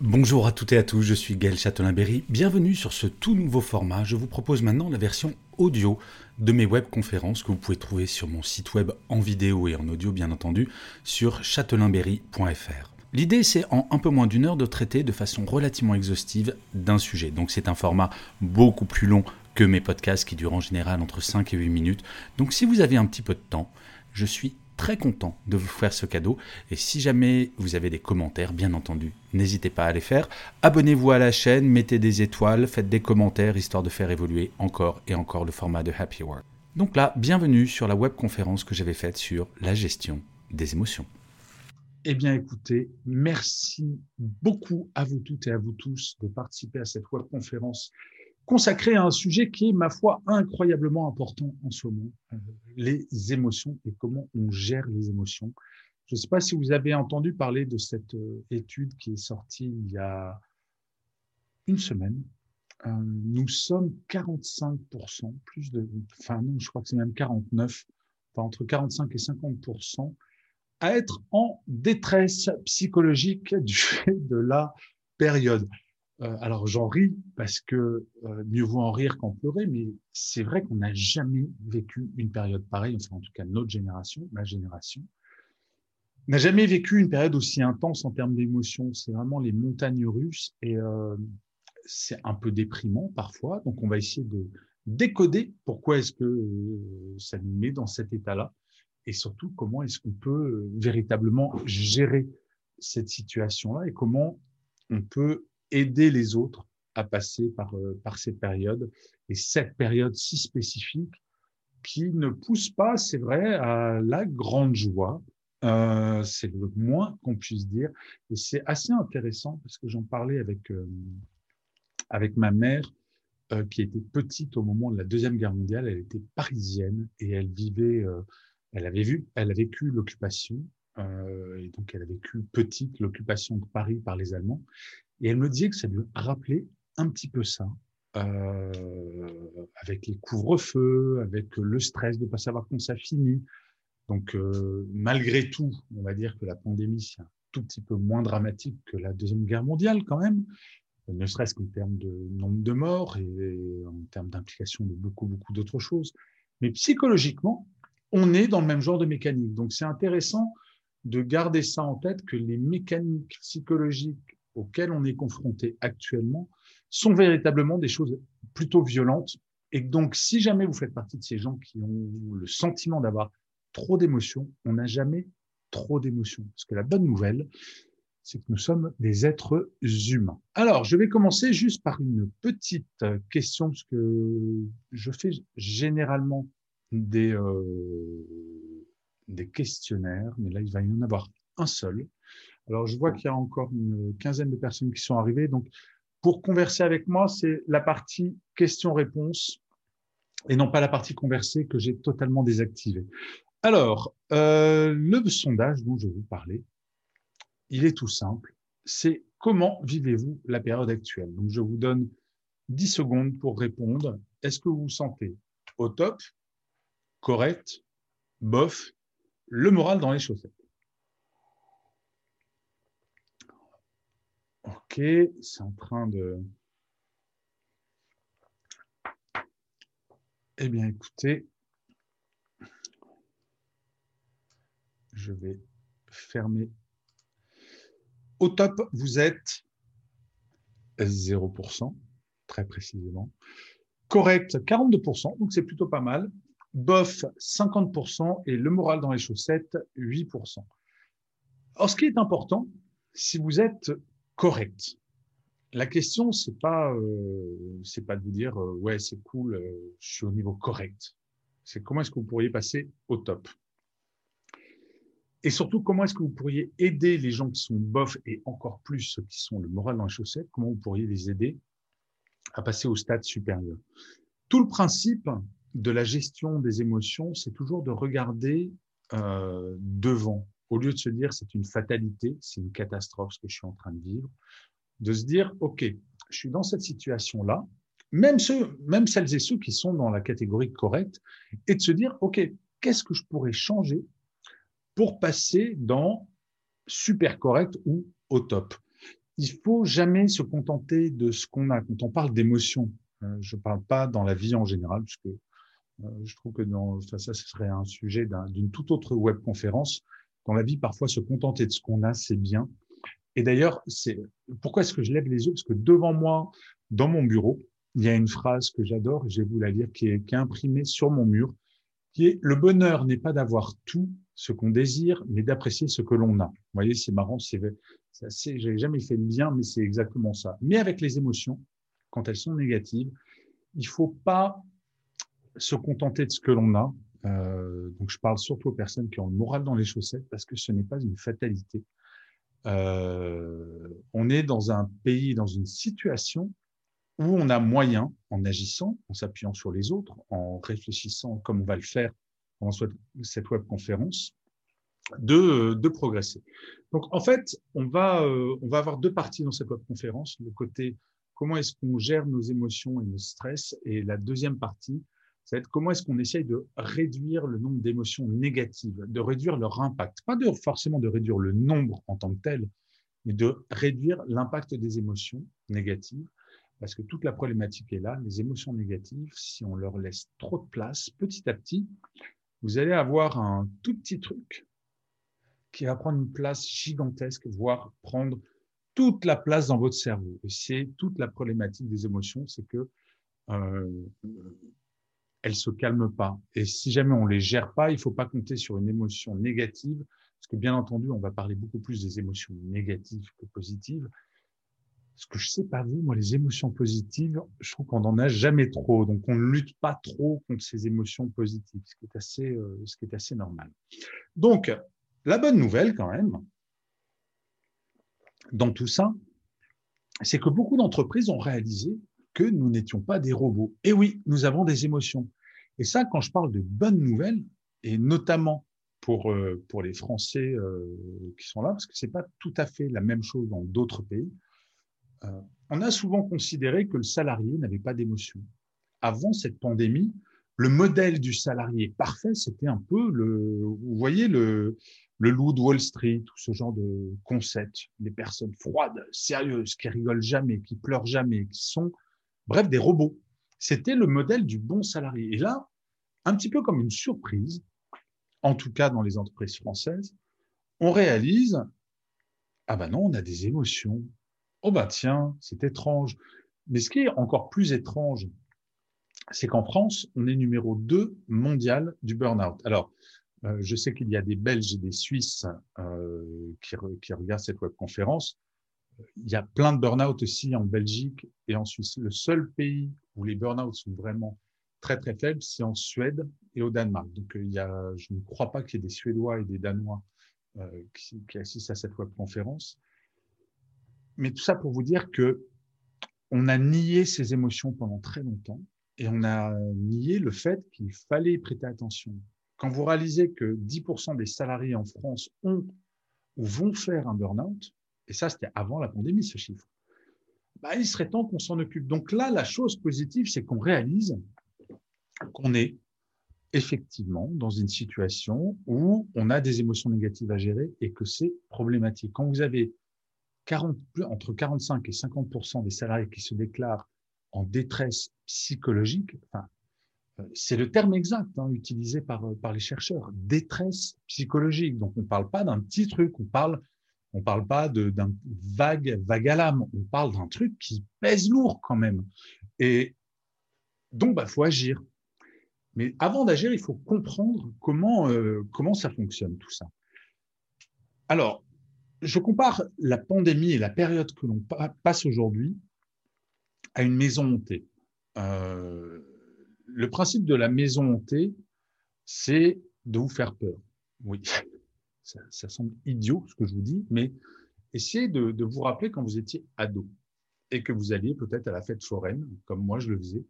Bonjour à toutes et à tous, je suis Gaël Châtelain-Berry. Bienvenue sur ce tout nouveau format. Je vous propose maintenant la version audio de mes webconférences que vous pouvez trouver sur mon site web en vidéo et en audio bien entendu sur châtelainberry.fr. L'idée, c'est en un peu moins d'une heure de traiter de façon relativement exhaustive d'un sujet. Donc c'est un format beaucoup plus long que mes podcasts qui durent en général entre 5 et 8 minutes. Donc si vous avez un petit peu de temps, je suis très content de vous faire ce cadeau. Et si jamais vous avez des commentaires, bien entendu, n'hésitez pas à les faire. Abonnez-vous à la chaîne, mettez des étoiles, faites des commentaires, histoire de faire évoluer encore et encore le format de Happy Work. Donc là, bienvenue sur la webconférence que j'avais faite sur la gestion des émotions. Eh bien, écoutez, merci beaucoup à vous toutes et à vous tous de participer à cette webconférence consacrée à un sujet qui est, ma foi, incroyablement important en ce moment, euh, les émotions et comment on gère les émotions. Je ne sais pas si vous avez entendu parler de cette euh, étude qui est sortie il y a une semaine. Euh, nous sommes 45%, plus de, enfin non, je crois que c'est même 49, enfin entre 45 et 50% à être en détresse psychologique du fait de la période. Euh, alors j'en ris parce que euh, mieux vaut en rire qu'en pleurer, mais c'est vrai qu'on n'a jamais vécu une période pareille, enfin en tout cas notre génération, ma génération, n'a jamais vécu une période aussi intense en termes d'émotions. C'est vraiment les montagnes russes et euh, c'est un peu déprimant parfois. Donc on va essayer de décoder pourquoi est-ce que ça nous met dans cet état-là et surtout comment est-ce qu'on peut véritablement gérer cette situation-là et comment on peut aider les autres à passer par, euh, par ces périodes et cette période si spécifique qui ne pousse pas, c'est vrai, à la grande joie. Euh, c'est le moins qu'on puisse dire. Et c'est assez intéressant parce que j'en parlais avec, euh, avec ma mère qui était petite au moment de la Deuxième Guerre mondiale. Elle était parisienne et elle vivait elle avait vu, elle a vécu l'occupation, et donc elle a vécu petite l'occupation de Paris par les Allemands, et elle me disait que ça lui rappelait un petit peu ça, euh, avec les couvre-feux, avec le stress de ne pas savoir quand ça finit. Donc euh, malgré tout, on va dire que la pandémie c'est un tout petit peu moins dramatique que la deuxième guerre mondiale quand même, ne serait-ce qu'en termes de nombre de morts et en termes d'implication de beaucoup beaucoup d'autres choses. Mais psychologiquement, on est dans le même genre de mécanique. Donc c'est intéressant de garder ça en tête que les mécaniques psychologiques auxquelles on est confronté actuellement sont véritablement des choses plutôt violentes. Et donc, si jamais vous faites partie de ces gens qui ont le sentiment d'avoir trop d'émotions, on n'a jamais trop d'émotions. Parce que la bonne nouvelle, c'est que nous sommes des êtres humains. Alors, je vais commencer juste par une petite question, parce que je fais généralement des, euh, des questionnaires, mais là, il va y en avoir un seul. Alors, je vois qu'il y a encore une quinzaine de personnes qui sont arrivées. Donc, pour converser avec moi, c'est la partie questions-réponses et non pas la partie conversée que j'ai totalement désactivée. Alors, euh, le sondage dont je vais vous parler, il est tout simple. C'est comment vivez-vous la période actuelle? Donc, je vous donne 10 secondes pour répondre. Est-ce que vous vous sentez au top, correct, bof, le moral dans les chaussettes? Ok, c'est en train de... Eh bien, écoutez, je vais fermer. Au top, vous êtes 0%, très précisément. Correct, 42%, donc c'est plutôt pas mal bof 50% et le moral dans les chaussettes 8%. Alors, ce qui est important, si vous êtes correct, la question c'est pas euh, pas de vous dire euh, ouais c'est cool, euh, je suis au niveau correct. C'est comment est-ce que vous pourriez passer au top? Et surtout, comment est-ce que vous pourriez aider les gens qui sont bof et encore plus ceux qui sont le moral dans les chaussettes, comment vous pourriez les aider à passer au stade supérieur? Tout le principe de la gestion des émotions, c'est toujours de regarder devant, au lieu de se dire c'est une fatalité, c'est une catastrophe ce que je suis en train de vivre, de se dire ok, je suis dans cette situation-là, même ceux, même celles et ceux qui sont dans la catégorie correcte, et de se dire ok, qu'est-ce que je pourrais changer pour passer dans super correct ou au top? Il faut jamais se contenter de ce qu'on a. Quand on parle d'émotion, euh, je ne parle pas dans la vie en général, puisque euh, je trouve que dans, ça, ça serait un sujet d'une toute autre web conférence. Dans la vie, parfois, se contenter de ce qu'on a, c'est bien. Et d'ailleurs, c'est pourquoi est-ce que je lève les yeux? Parce que devant moi, dans mon bureau, il y a une phrase que j'adore, je vais vous la lire, qui est, imprimée sur mon mur, qui est le bonheur n'est pas d'avoir tout ce qu'on désire, mais d'apprécier ce que l'on a. Vous voyez, c'est marrant, c'est j'ai jamais fait le lien, mais c'est exactement ça. Mais avec les émotions, quand elles sont négatives, il faut pas se contenter de ce que l'on a. Euh, donc, je parle surtout aux personnes qui ont le moral dans les chaussettes parce que ce n'est pas une fatalité. Euh, on est dans un pays, dans une situation où on a moyen, en agissant, en s'appuyant sur les autres, en réfléchissant comme on va le faire pendant cette web conférence, de, de progresser. Donc, en fait, on va, euh, on va avoir deux parties dans cette web conférence. Le côté comment est-ce qu'on gère nos émotions et nos stress, et la deuxième partie, ça comment est-ce qu'on essaye de réduire le nombre d'émotions négatives, de réduire leur impact. Pas de, forcément de réduire le nombre en tant que tel, mais de réduire l'impact des émotions négatives parce que toute la problématique est là. Les émotions négatives, si on leur laisse trop de place, petit à petit, vous allez avoir un tout petit truc qui va prendre une place gigantesque, voire prendre toute la place dans votre cerveau. Et c'est toute la problématique des émotions, c'est que euh, elles se calment pas. Et si jamais on les gère pas, il faut pas compter sur une émotion négative, parce que bien entendu, on va parler beaucoup plus des émotions négatives que positives. Ce que je sais pas vous, moi, les émotions positives, je trouve qu'on n'en a jamais trop. Donc, on ne lutte pas trop contre ces émotions positives, ce qui est assez, euh, ce qui est assez normal. Donc, la bonne nouvelle, quand même, dans tout ça, c'est que beaucoup d'entreprises ont réalisé que nous n'étions pas des robots. Et oui, nous avons des émotions. Et ça, quand je parle de bonnes nouvelles, et notamment pour, euh, pour les Français euh, qui sont là, parce que c'est pas tout à fait la même chose dans d'autres pays, euh, on a souvent considéré que le salarié n'avait pas d'émotion. Avant cette pandémie, le modèle du salarié parfait, c'était un peu le, vous voyez, le, le loup de Wall Street ou ce genre de concept, des personnes froides, sérieuses, qui rigolent jamais, qui pleurent jamais, qui sont, bref, des robots. C'était le modèle du bon salarié. Et là, un petit peu comme une surprise, en tout cas dans les entreprises françaises, on réalise, ah ben non, on a des émotions, oh bah tiens, c'est étrange. Mais ce qui est encore plus étrange, c'est qu'en France, on est numéro 2 mondial du burn-out. Alors, euh, je sais qu'il y a des Belges et des Suisses euh, qui, qui, regardent cette webconférence. Il y a plein de burn-out aussi en Belgique et en Suisse. Le seul pays où les burn-out sont vraiment très très faibles, c'est en Suède et au Danemark. Donc, il y a, je ne crois pas qu'il y ait des Suédois et des Danois euh, qui, assistent à cette webconférence mais tout ça pour vous dire que on a nié ces émotions pendant très longtemps et on a nié le fait qu'il fallait prêter attention. Quand vous réalisez que 10% des salariés en France ont ou vont faire un burn-out, et ça c'était avant la pandémie ce chiffre, bah, il serait temps qu'on s'en occupe. Donc là, la chose positive, c'est qu'on réalise qu'on est effectivement dans une situation où on a des émotions négatives à gérer et que c'est problématique. Quand vous avez 40, entre 45 et 50% des salariés qui se déclarent en détresse psychologique, c'est le terme exact hein, utilisé par, par les chercheurs, détresse psychologique. Donc on ne parle pas d'un petit truc, on parle on parle pas d'un vague vague à l'âme, on parle d'un truc qui pèse lourd quand même. Et donc bah faut agir. Mais avant d'agir, il faut comprendre comment euh, comment ça fonctionne tout ça. Alors je compare la pandémie et la période que l'on passe aujourd'hui à une maison hantée. Euh, le principe de la maison hantée, c'est de vous faire peur. Oui, ça, semble idiot ce que je vous dis, mais essayez de, vous rappeler quand vous étiez ado et que vous alliez peut-être à la fête foraine, comme moi je le faisais,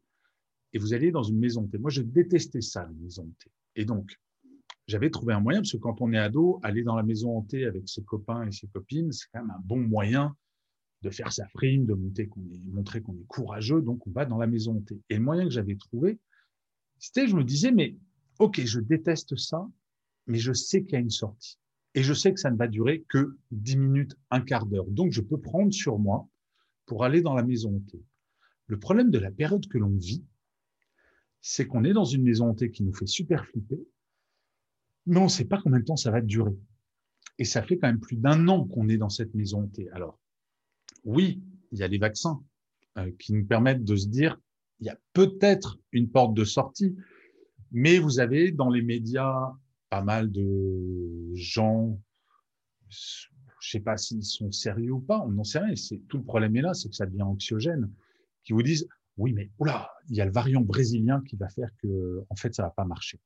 et vous alliez dans une maison de thé. Moi, je détestais ça, la maison de thé. Et donc, j'avais trouvé un moyen, parce que quand on est ado, aller dans la maison hantée avec ses copains et ses copines, c'est quand même un bon moyen de faire sa frime, de montrer qu'on est, montrer qu'on est courageux, donc on va dans la maison hantée. Et le moyen que j'avais trouvé, c'était, je me disais, mais ok, je déteste ça, mais je sais qu'il y a une sortie. Et je sais que ça ne va durer que 10 minutes, un quart d'heure. Donc je peux prendre sur moi pour aller dans la maison hantée. Le problème de la période que l'on vit, c'est qu'on est dans une maison hantée qui nous fait super flipper, mais on ne sait pas combien de temps ça va durer. Et ça fait quand même plus d'un an qu'on est dans cette maison hantée. Alors, oui, il y a les vaccins euh, qui nous permettent de se dire, il y a peut-être une porte de sortie, mais vous avez dans les médias pas mal de gens, je sais pas s'ils sont sérieux ou pas, on n'en sait rien. C'est tout le problème est là, c'est que ça devient anxiogène, qui vous disent, oui, mais oula, il y a le variant brésilien qui va faire que, en fait, ça va pas marcher.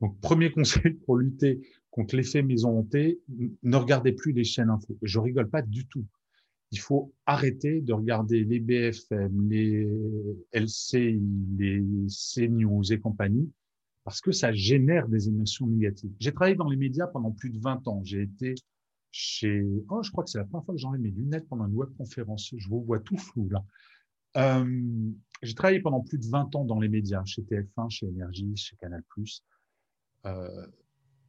Donc, premier conseil pour lutter contre l'effet maison hantée, ne regardez plus les chaînes info. Je rigole pas du tout. Il faut arrêter de regarder les BFM, les LCI, les CNews et compagnie, parce que ça génère des émotions négatives. J'ai travaillé dans les médias pendant plus de 20 ans. J'ai été chez, oh, je crois que c'est la première fois que j'enlève mes lunettes pendant une webconférence. Je vous vois tout flou, là. Euh, j'ai travaillé pendant plus de 20 ans dans les médias, chez TF1, chez Énergie, chez Canal+. Euh,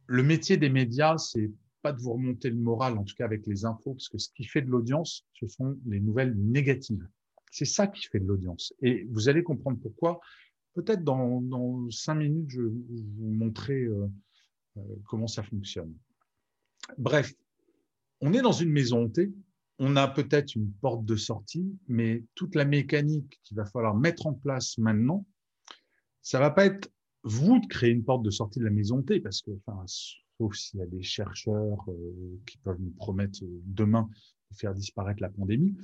le métier des médias, c'est pas de vous remonter le moral, en tout cas avec les infos, parce que ce qui fait de l'audience, ce sont les nouvelles négatives. C'est ça qui fait de l'audience. Et vous allez comprendre pourquoi. Peut-être dans, cinq minutes, je vais vous montrer euh, euh, comment ça fonctionne. Bref, on est dans une maison hantée. On a peut-être une porte de sortie, mais toute la mécanique qu'il va falloir mettre en place maintenant, ça va pas être vous de créer une porte de sortie de la maison hantée, parce que, enfin, sauf s'il y a des chercheurs euh, qui peuvent nous promettre demain de faire disparaître la pandémie,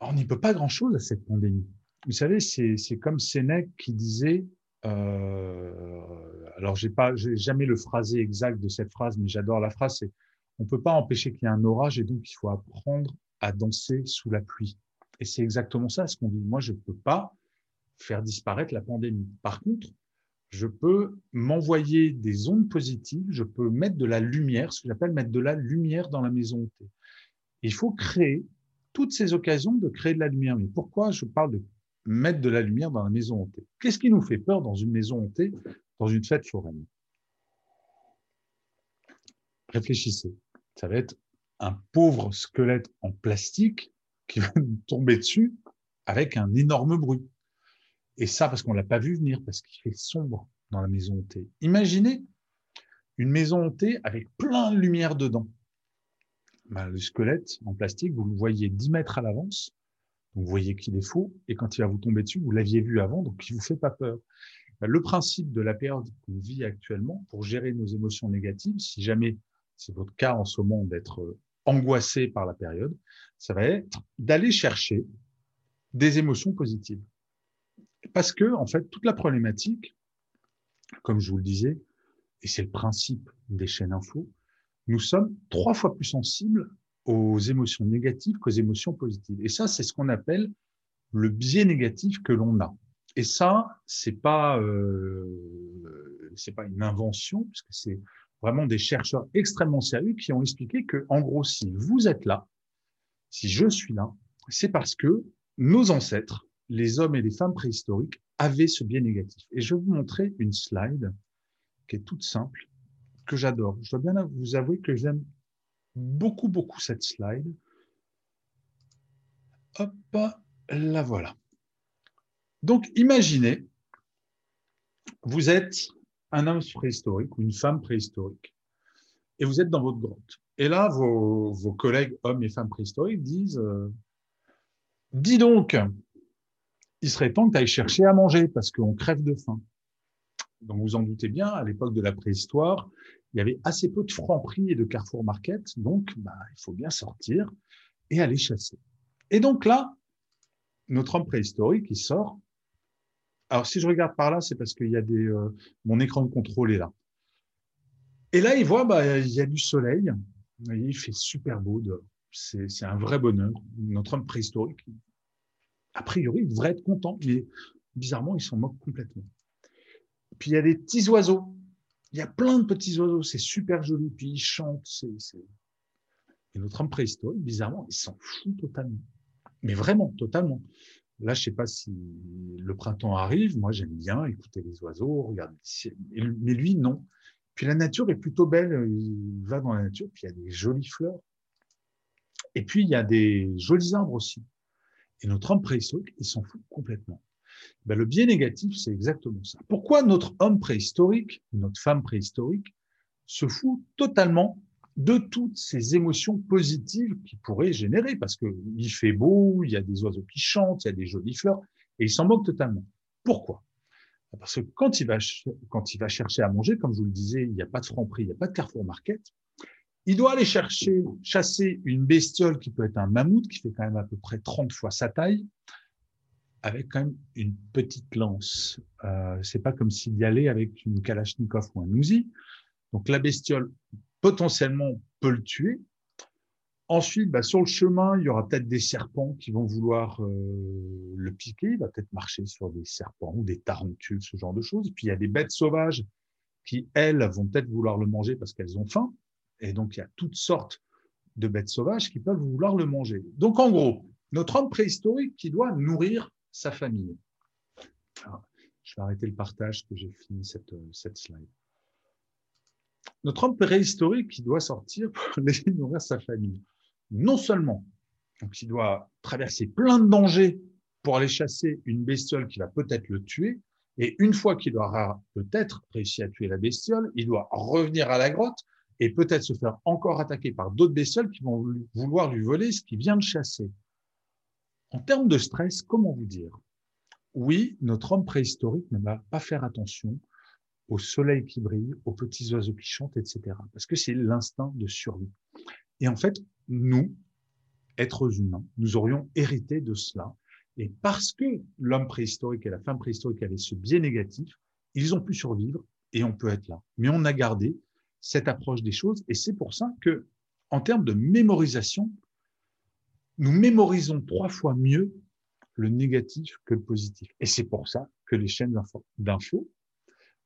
on n'y peut pas grand-chose à cette pandémie. Vous savez, c'est comme Sénèque qui disait, euh, alors j'ai pas, j'ai jamais le phrasé exact de cette phrase, mais j'adore la phrase, c'est on peut pas empêcher qu'il y ait un orage et donc il faut apprendre à danser sous la pluie. Et c'est exactement ça ce qu'on dit. Moi, je peux pas faire disparaître la pandémie. Par contre, je peux m'envoyer des ondes positives, je peux mettre de la lumière, ce que j'appelle mettre de la lumière dans la maison. Il faut créer toutes ces occasions de créer de la lumière. Mais pourquoi je parle de mettre de la lumière dans la maison hantée Qu'est-ce qui nous fait peur dans une maison hantée, dans une fête foraine? Réfléchissez. Ça va être un pauvre squelette en plastique qui va nous tomber dessus avec un énorme bruit. Et ça, parce qu'on l'a pas vu venir, parce qu'il fait sombre dans la maison hantée. Imaginez une maison hantée avec plein de lumière dedans. Ben, le squelette en plastique, vous le voyez 10 mètres à l'avance, donc vous voyez qu'il est faux, et quand il va vous tomber dessus, vous l'aviez vu avant, donc il vous fait pas peur. Ben, le principe de la période qu'on vit actuellement, pour gérer nos émotions négatives, si jamais c'est votre cas en ce moment d'être euh, angoissé par la période, ça va être d'aller chercher des émotions positives. Parce que, en fait, toute la problématique, comme je vous le disais, et c'est le principe des chaînes info, nous sommes trois fois plus sensibles aux émotions négatives qu'aux émotions positives. Et ça, c'est ce qu'on appelle le biais négatif que l'on a. Et ça, c'est pas euh, c'est pas une invention, puisque c'est vraiment des chercheurs extrêmement sérieux qui ont expliqué que, en gros, si vous êtes là, si je suis là, c'est parce que nos ancêtres les hommes et les femmes préhistoriques avaient ce biais négatif. Et je vais vous montrer une slide qui est toute simple, que j'adore. Je dois bien vous avouer que j'aime beaucoup, beaucoup cette slide. Hop, la voilà. Donc, imaginez, vous êtes un homme préhistorique ou une femme préhistorique, et vous êtes dans votre grotte. Et là, vos, collègues hommes et femmes préhistoriques disent, euh, dis donc, il serait temps que tu ailles chercher à manger parce qu'on crève de faim. Donc vous en doutez bien, à l'époque de la préhistoire, il y avait assez peu de francs prix et de Carrefour Market, donc bah, il faut bien sortir et aller chasser. Et donc là, notre homme préhistorique, il sort. Alors si je regarde par là, c'est parce qu'il y a des, euh, mon écran de contrôle est là. Et là, il voit, bah, il y a du soleil. Il fait super beau. C'est un vrai bonheur. Notre homme préhistorique, a priori, il devrait être content, mais bizarrement, il s'en moque complètement. Puis il y a des petits oiseaux. Il y a plein de petits oiseaux. C'est super joli. Puis ils chantent. Et notre homme préhistorique, bizarrement, il s'en fout totalement. Mais vraiment, totalement. Là, je sais pas si le printemps arrive. Moi, j'aime bien écouter les oiseaux, regarder Mais lui, non. Puis la nature est plutôt belle. Il va dans la nature, puis il y a des jolies fleurs. Et puis, il y a des jolis arbres aussi. Et notre homme préhistorique, il s'en fout complètement. Ben, le biais négatif, c'est exactement ça. Pourquoi notre homme préhistorique, notre femme préhistorique, se fout totalement de toutes ces émotions positives qu'il pourrait générer? Parce qu'il fait beau, il y a des oiseaux qui chantent, il y a des jolies fleurs, et il s'en moque totalement. Pourquoi? Parce que quand il, va, quand il va chercher à manger, comme je vous le disais, il n'y a pas de franc prix, il n'y a pas de Carrefour Market, il doit aller chercher, chasser une bestiole qui peut être un mammouth, qui fait quand même à peu près 30 fois sa taille, avec quand même une petite lance. Euh, c'est pas comme s'il y allait avec une Kalachnikov ou un Uzi. Donc la bestiole potentiellement peut le tuer. Ensuite, bah, sur le chemin, il y aura peut-être des serpents qui vont vouloir euh, le piquer. Il va peut-être marcher sur des serpents ou des tarentules, ce genre de choses. puis il y a des bêtes sauvages qui, elles, vont peut-être vouloir le manger parce qu'elles ont faim. Et donc, il y a toutes sortes de bêtes sauvages qui peuvent vouloir le manger. Donc, en gros, notre homme préhistorique qui doit nourrir sa famille. je vais arrêter le partage que j'ai fini cette, cette slide. Notre homme préhistorique qui doit sortir pour aller nourrir sa famille. Non seulement, donc il doit traverser plein de dangers pour aller chasser une bestiole qui va peut-être le tuer, et une fois qu'il aura peut-être réussi à tuer la bestiole, il doit revenir à la grotte et peut-être se faire encore attaquer par d'autres bestioles qui vont vouloir lui voler ce qu'il vient de chasser. En termes de stress, comment vous dire? Oui, notre homme préhistorique ne va pas faire attention au soleil qui brille, aux petits oiseaux qui chantent, etc. Parce que c'est l'instinct de survie. Et en fait, nous, êtres humains, nous aurions hérité de cela. Et parce que l'homme préhistorique et la femme préhistorique avaient ce biais négatif, ils ont pu survivre et on peut être là. Mais on a gardé cette approche des choses. Et c'est pour ça que, en termes de mémorisation, nous mémorisons trois fois mieux le négatif que le positif. Et c'est pour ça que les chaînes d'infos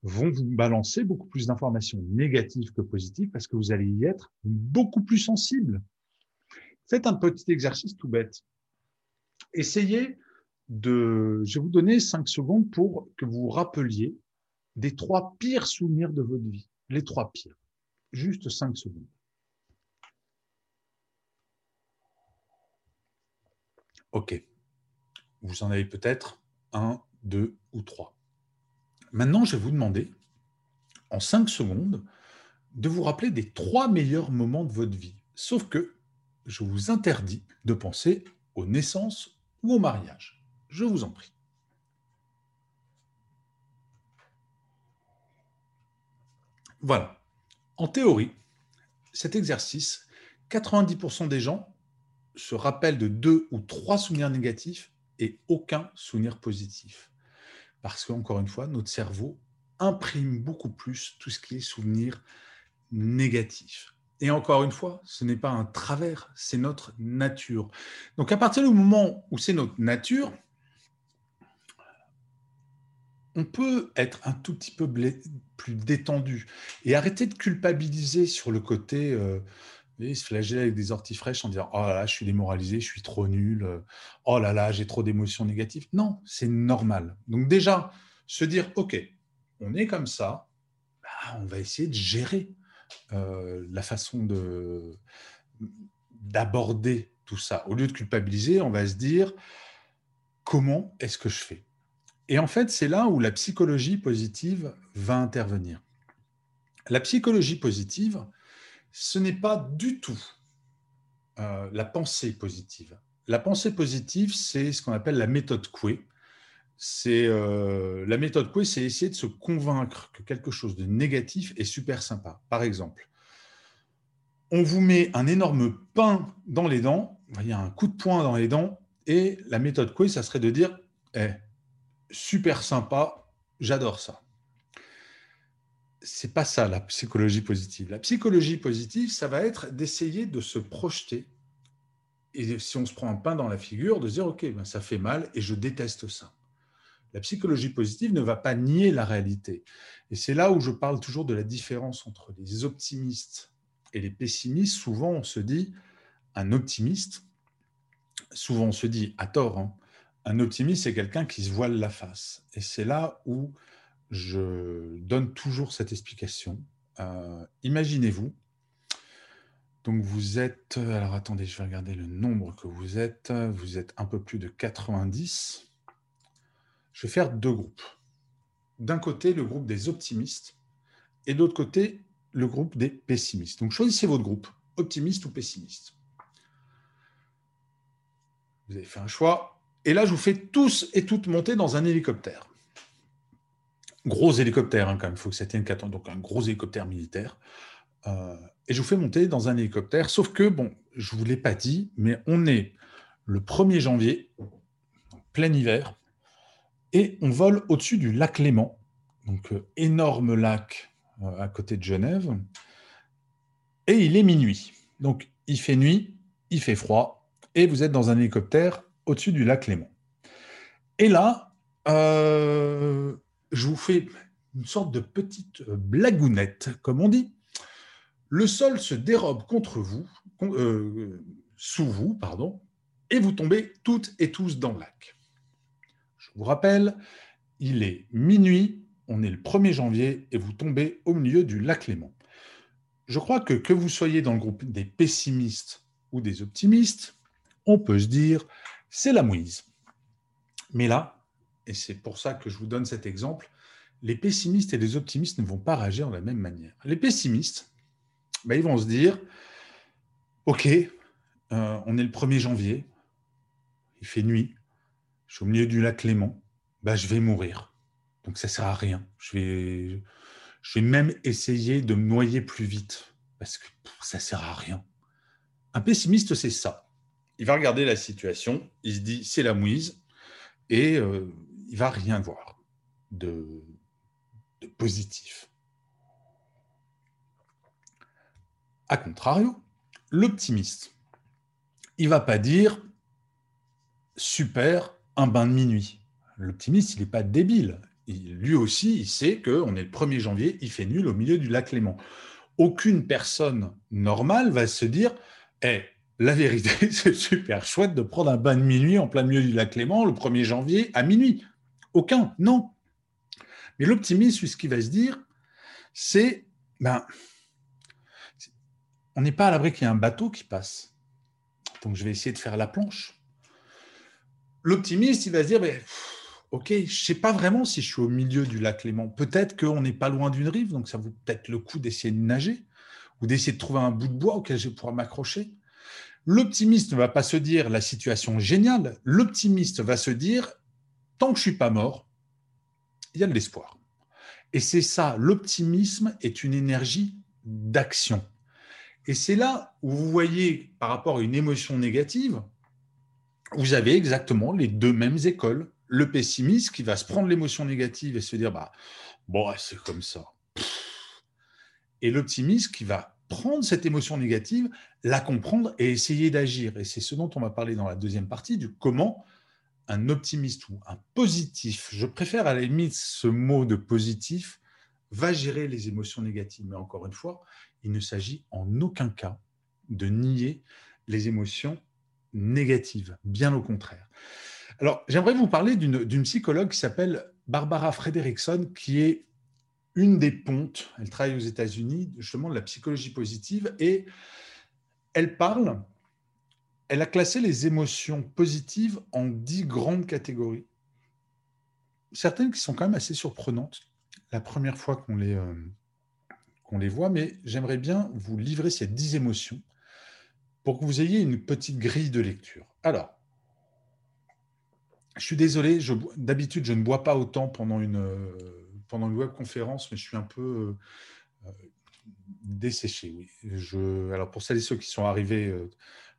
vont vous balancer beaucoup plus d'informations négatives que positives parce que vous allez y être beaucoup plus sensible. Faites un petit exercice tout bête. Essayez de, je vais vous donner cinq secondes pour que vous vous rappeliez des trois pires souvenirs de votre vie. Les trois pires juste 5 secondes. OK. Vous en avez peut-être un, deux ou trois. Maintenant, je vais vous demander, en 5 secondes, de vous rappeler des trois meilleurs moments de votre vie. Sauf que je vous interdis de penser aux naissances ou au mariage. Je vous en prie. Voilà. En théorie, cet exercice, 90% des gens se rappellent de deux ou trois souvenirs négatifs et aucun souvenir positif. Parce qu'encore une fois, notre cerveau imprime beaucoup plus tout ce qui est souvenir négatif. Et encore une fois, ce n'est pas un travers, c'est notre nature. Donc à partir du moment où c'est notre nature, on peut être un tout petit peu plus détendu et arrêter de culpabiliser sur le côté euh, se flageller avec des orties fraîches en disant oh là là je suis démoralisé je suis trop nul euh, oh là là j'ai trop d'émotions négatives non c'est normal. Donc déjà se dire ok on est comme ça bah, on va essayer de gérer euh, la façon de d'aborder tout ça. Au lieu de culpabiliser on va se dire comment est-ce que je fais? Et en fait, c'est là où la psychologie positive va intervenir. La psychologie positive, ce n'est pas du tout euh, la pensée positive. La pensée positive, c'est ce qu'on appelle la méthode Coué. Euh, la méthode Coué, c'est essayer de se convaincre que quelque chose de négatif est super sympa. Par exemple, on vous met un énorme pain dans les dents, il y a un coup de poing dans les dents, et la méthode Coué, ça serait de dire, eh, super sympa, j'adore ça. C'est pas ça la psychologie positive. La psychologie positive, ça va être d'essayer de se projeter. Et si on se prend un pain dans la figure, de dire ok, ben ça fait mal et je déteste ça. La psychologie positive ne va pas nier la réalité. Et c'est là où je parle toujours de la différence entre les optimistes et les pessimistes. Souvent, on se dit un optimiste. Souvent, on se dit à tort. Hein, un optimiste, c'est quelqu'un qui se voile la face. Et c'est là où je donne toujours cette explication. Euh, imaginez-vous, donc vous êtes, alors attendez, je vais regarder le nombre que vous êtes. Vous êtes un peu plus de 90. Je vais faire deux groupes. D'un côté, le groupe des optimistes et de l'autre côté, le groupe des pessimistes. Donc choisissez votre groupe, optimiste ou pessimiste. Vous avez fait un choix. Et là, je vous fais tous et toutes monter dans un hélicoptère. Gros hélicoptère, hein, il faut que ça tienne 4 ans, donc un gros hélicoptère militaire. Euh, et je vous fais monter dans un hélicoptère, sauf que, bon, je ne vous l'ai pas dit, mais on est le 1er janvier, plein hiver, et on vole au-dessus du lac Léman, donc euh, énorme lac euh, à côté de Genève, et il est minuit. Donc il fait nuit, il fait froid, et vous êtes dans un hélicoptère au-dessus du lac Léman. Et là, je vous fais une sorte de petite blagounette, comme on dit. Le sol se dérobe contre vous, sous vous, pardon, et vous tombez toutes et tous dans le lac. Je vous rappelle, il est minuit, on est le 1er janvier et vous tombez au milieu du lac Léman. Je crois que que vous soyez dans le groupe des pessimistes ou des optimistes, on peut se dire, c'est la mouise. Mais là, et c'est pour ça que je vous donne cet exemple, les pessimistes et les optimistes ne vont pas réagir de la même manière. Les pessimistes, ben, ils vont se dire, OK, euh, on est le 1er janvier, il fait nuit, je suis au milieu du lac Léman, bah, je vais mourir. Donc ça ne sert à rien. Je vais, je vais même essayer de me noyer plus vite parce que ça ne sert à rien. Un pessimiste, c'est ça. Il va regarder la situation, il se dit c'est la mouise et euh, il va rien voir de, positif. A contrario, l'optimiste, il va pas dire super, un bain de minuit. L'optimiste, il n'est pas débile. lui aussi, il sait qu'on est le 1er janvier, il fait nul au milieu du lac Léman. Aucune personne normale va se dire Eh, la vérité, c'est super chouette de prendre un bain de minuit en plein milieu du lac Léman le 1er janvier à minuit. Aucun, non. Mais l'optimiste, ce qu'il va se dire, c'est ben, on n'est pas à l'abri qu'il y ait un bateau qui passe. Donc je vais essayer de faire la planche. L'optimiste, il va se dire, ok, je ne sais pas vraiment si je suis au milieu du lac Léman. Peut-être qu'on n'est pas loin d'une rive, donc ça vaut peut-être le coup d'essayer de nager ou d'essayer de trouver un bout de bois auquel je vais pouvoir m'accrocher. L'optimiste ne va pas se dire la situation est géniale. L'optimiste va se dire, tant que je ne suis pas mort, il y a de l'espoir. Et c'est ça, l'optimisme est une énergie d'action. Et c'est là où vous voyez, par rapport à une émotion négative, vous avez exactement les deux mêmes écoles. Le pessimiste qui va se prendre l'émotion négative et se dire bah bon c'est comme ça. Et l'optimiste qui va prendre cette émotion négative, la comprendre et essayer d'agir. Et c'est ce dont on va parler dans la deuxième partie du comment un optimiste ou un positif, je préfère à la limite ce mot de positif, va gérer les émotions négatives. Mais encore une fois, il ne s'agit en aucun cas de nier les émotions négative, bien au contraire. Alors, j'aimerais vous parler d'une psychologue qui s'appelle Barbara Frederickson, qui est une des pontes, elle travaille aux États-Unis, justement, de la psychologie positive, et elle parle, elle a classé les émotions positives en dix grandes catégories. Certaines qui sont quand même assez surprenantes, la première fois qu'on les, euh, les voit, mais j'aimerais bien vous livrer ces dix émotions pour que vous ayez une petite grille de lecture. Alors, je suis désolé, d'habitude, je ne bois pas autant pendant une, euh, pendant une webconférence, mais je suis un peu euh, desséché. Oui. Je, alors, pour celles et ceux qui sont arrivés euh,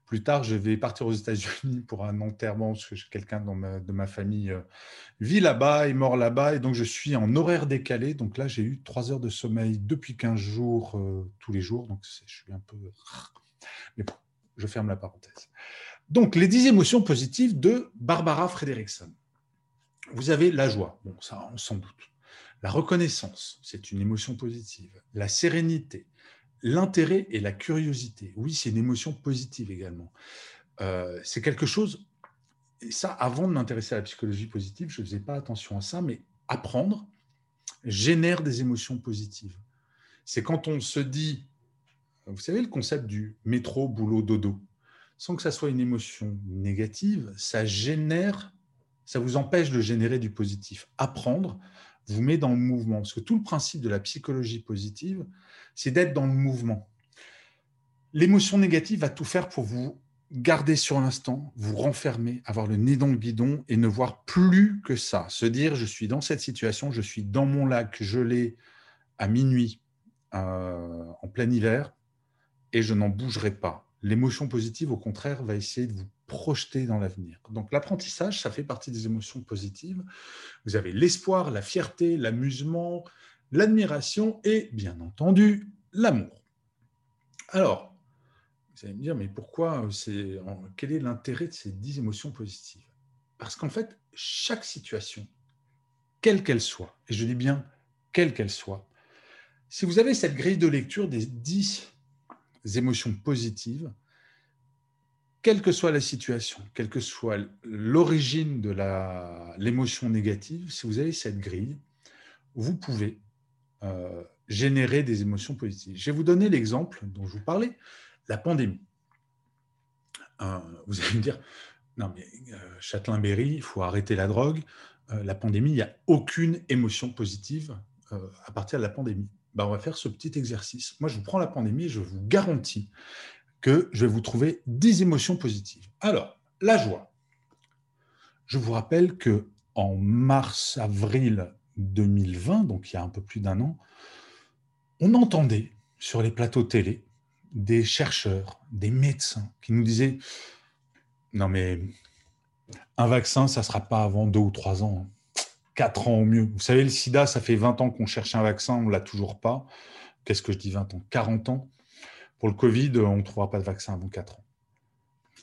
plus tard, je vais partir aux États-Unis pour un enterrement parce que quelqu'un de ma famille euh, vit là-bas, est mort là-bas. Et donc, je suis en horaire décalé. Donc là, j'ai eu trois heures de sommeil depuis 15 jours, euh, tous les jours. Donc, je suis un peu. Mais bon, je ferme la parenthèse. Donc, les dix émotions positives de Barbara Frederickson. Vous avez la joie. Bon, ça, on s'en doute. La reconnaissance, c'est une émotion positive. La sérénité, l'intérêt et la curiosité. Oui, c'est une émotion positive également. Euh, c'est quelque chose, et ça, avant de m'intéresser à la psychologie positive, je ne faisais pas attention à ça, mais apprendre génère des émotions positives. C'est quand on se dit, vous savez, le concept du métro, boulot, dodo, sans que ça soit une émotion négative, ça génère, ça vous empêche de générer du positif. Apprendre vous met dans le mouvement, parce que tout le principe de la psychologie positive, c'est d'être dans le mouvement. L'émotion négative va tout faire pour vous garder sur l'instant, vous renfermer, avoir le nez dans le guidon et ne voir plus que ça. Se dire, je suis dans cette situation, je suis dans mon lac gelé à minuit euh, en plein hiver et je n'en bougerai pas. L'émotion positive, au contraire, va essayer de vous projeter dans l'avenir. Donc l'apprentissage, ça fait partie des émotions positives. Vous avez l'espoir, la fierté, l'amusement, l'admiration et, bien entendu, l'amour. Alors, vous allez me dire, mais pourquoi c'est, quel est l'intérêt de ces dix émotions positives? Parce qu'en fait, chaque situation, quelle qu'elle soit, et je dis bien quelle qu'elle soit, si vous avez cette grille de lecture des dix émotions positives, quelle que soit la situation, quelle que soit l'origine de l'émotion négative, si vous avez cette grille, vous pouvez euh, générer des émotions positives. Je vais vous donner l'exemple dont je vous parlais, la pandémie. Euh, vous allez me dire, non mais euh, Châtelain-Berry, il faut arrêter la drogue. la pandémie, il n'y a aucune émotion positive à partir de la pandémie. Ben, on va faire ce petit exercice. Moi, je vous prends la pandémie et je vous garantis que je vais vous trouver 10 émotions positives. Alors, la joie. Je vous rappelle que en mars-avril 2020, donc il y a un peu plus d'un an, on entendait sur les plateaux télé des chercheurs, des médecins qui nous disaient non mais un vaccin, ça ne sera pas avant deux ou trois ans, quatre ans au mieux. Vous savez, le sida, ça fait 20 ans qu'on cherche un vaccin, on ne l'a toujours pas. Qu'est-ce que je dis 20 ans? 40 ans. Pour le Covid, on ne trouvera pas de vaccin avant 4 ans.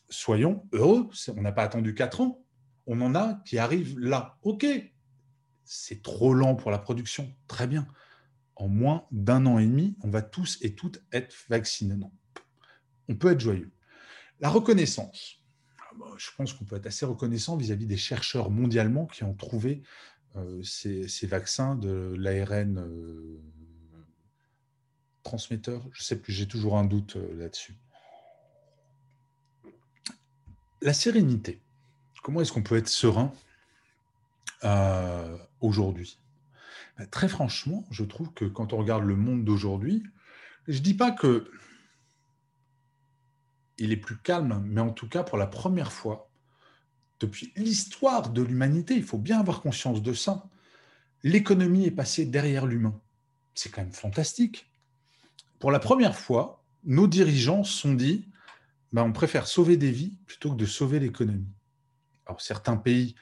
Soyons heureux, on n'a pas attendu 4 ans, on en a qui arrivent là. OK, c'est trop lent pour la production, très bien. En moins d'un an et demi, on va tous et toutes être vaccinés. Non. On peut être joyeux. La reconnaissance. Ah bah, je pense qu'on peut être assez reconnaissant vis-à-vis des chercheurs mondialement qui ont trouvé euh, ces, vaccins de l'ARN euh, transmetteur Je sais plus, j'ai toujours un doute euh, là-dessus. La sérénité. Comment est-ce qu'on peut être serein euh, aujourd'hui? Bah, Très franchement, je trouve que quand on regarde le monde d'aujourd'hui, je ne dis pas que il est plus calme, mais en tout cas, pour la première fois, depuis l'histoire de l'humanité, il faut bien avoir conscience de ça, l'économie est passée derrière l'humain. C'est quand même fantastique pour la première fois, nos dirigeants se sont dit ben, on préfère sauver des vies plutôt que de sauver l'économie. Alors, certains pays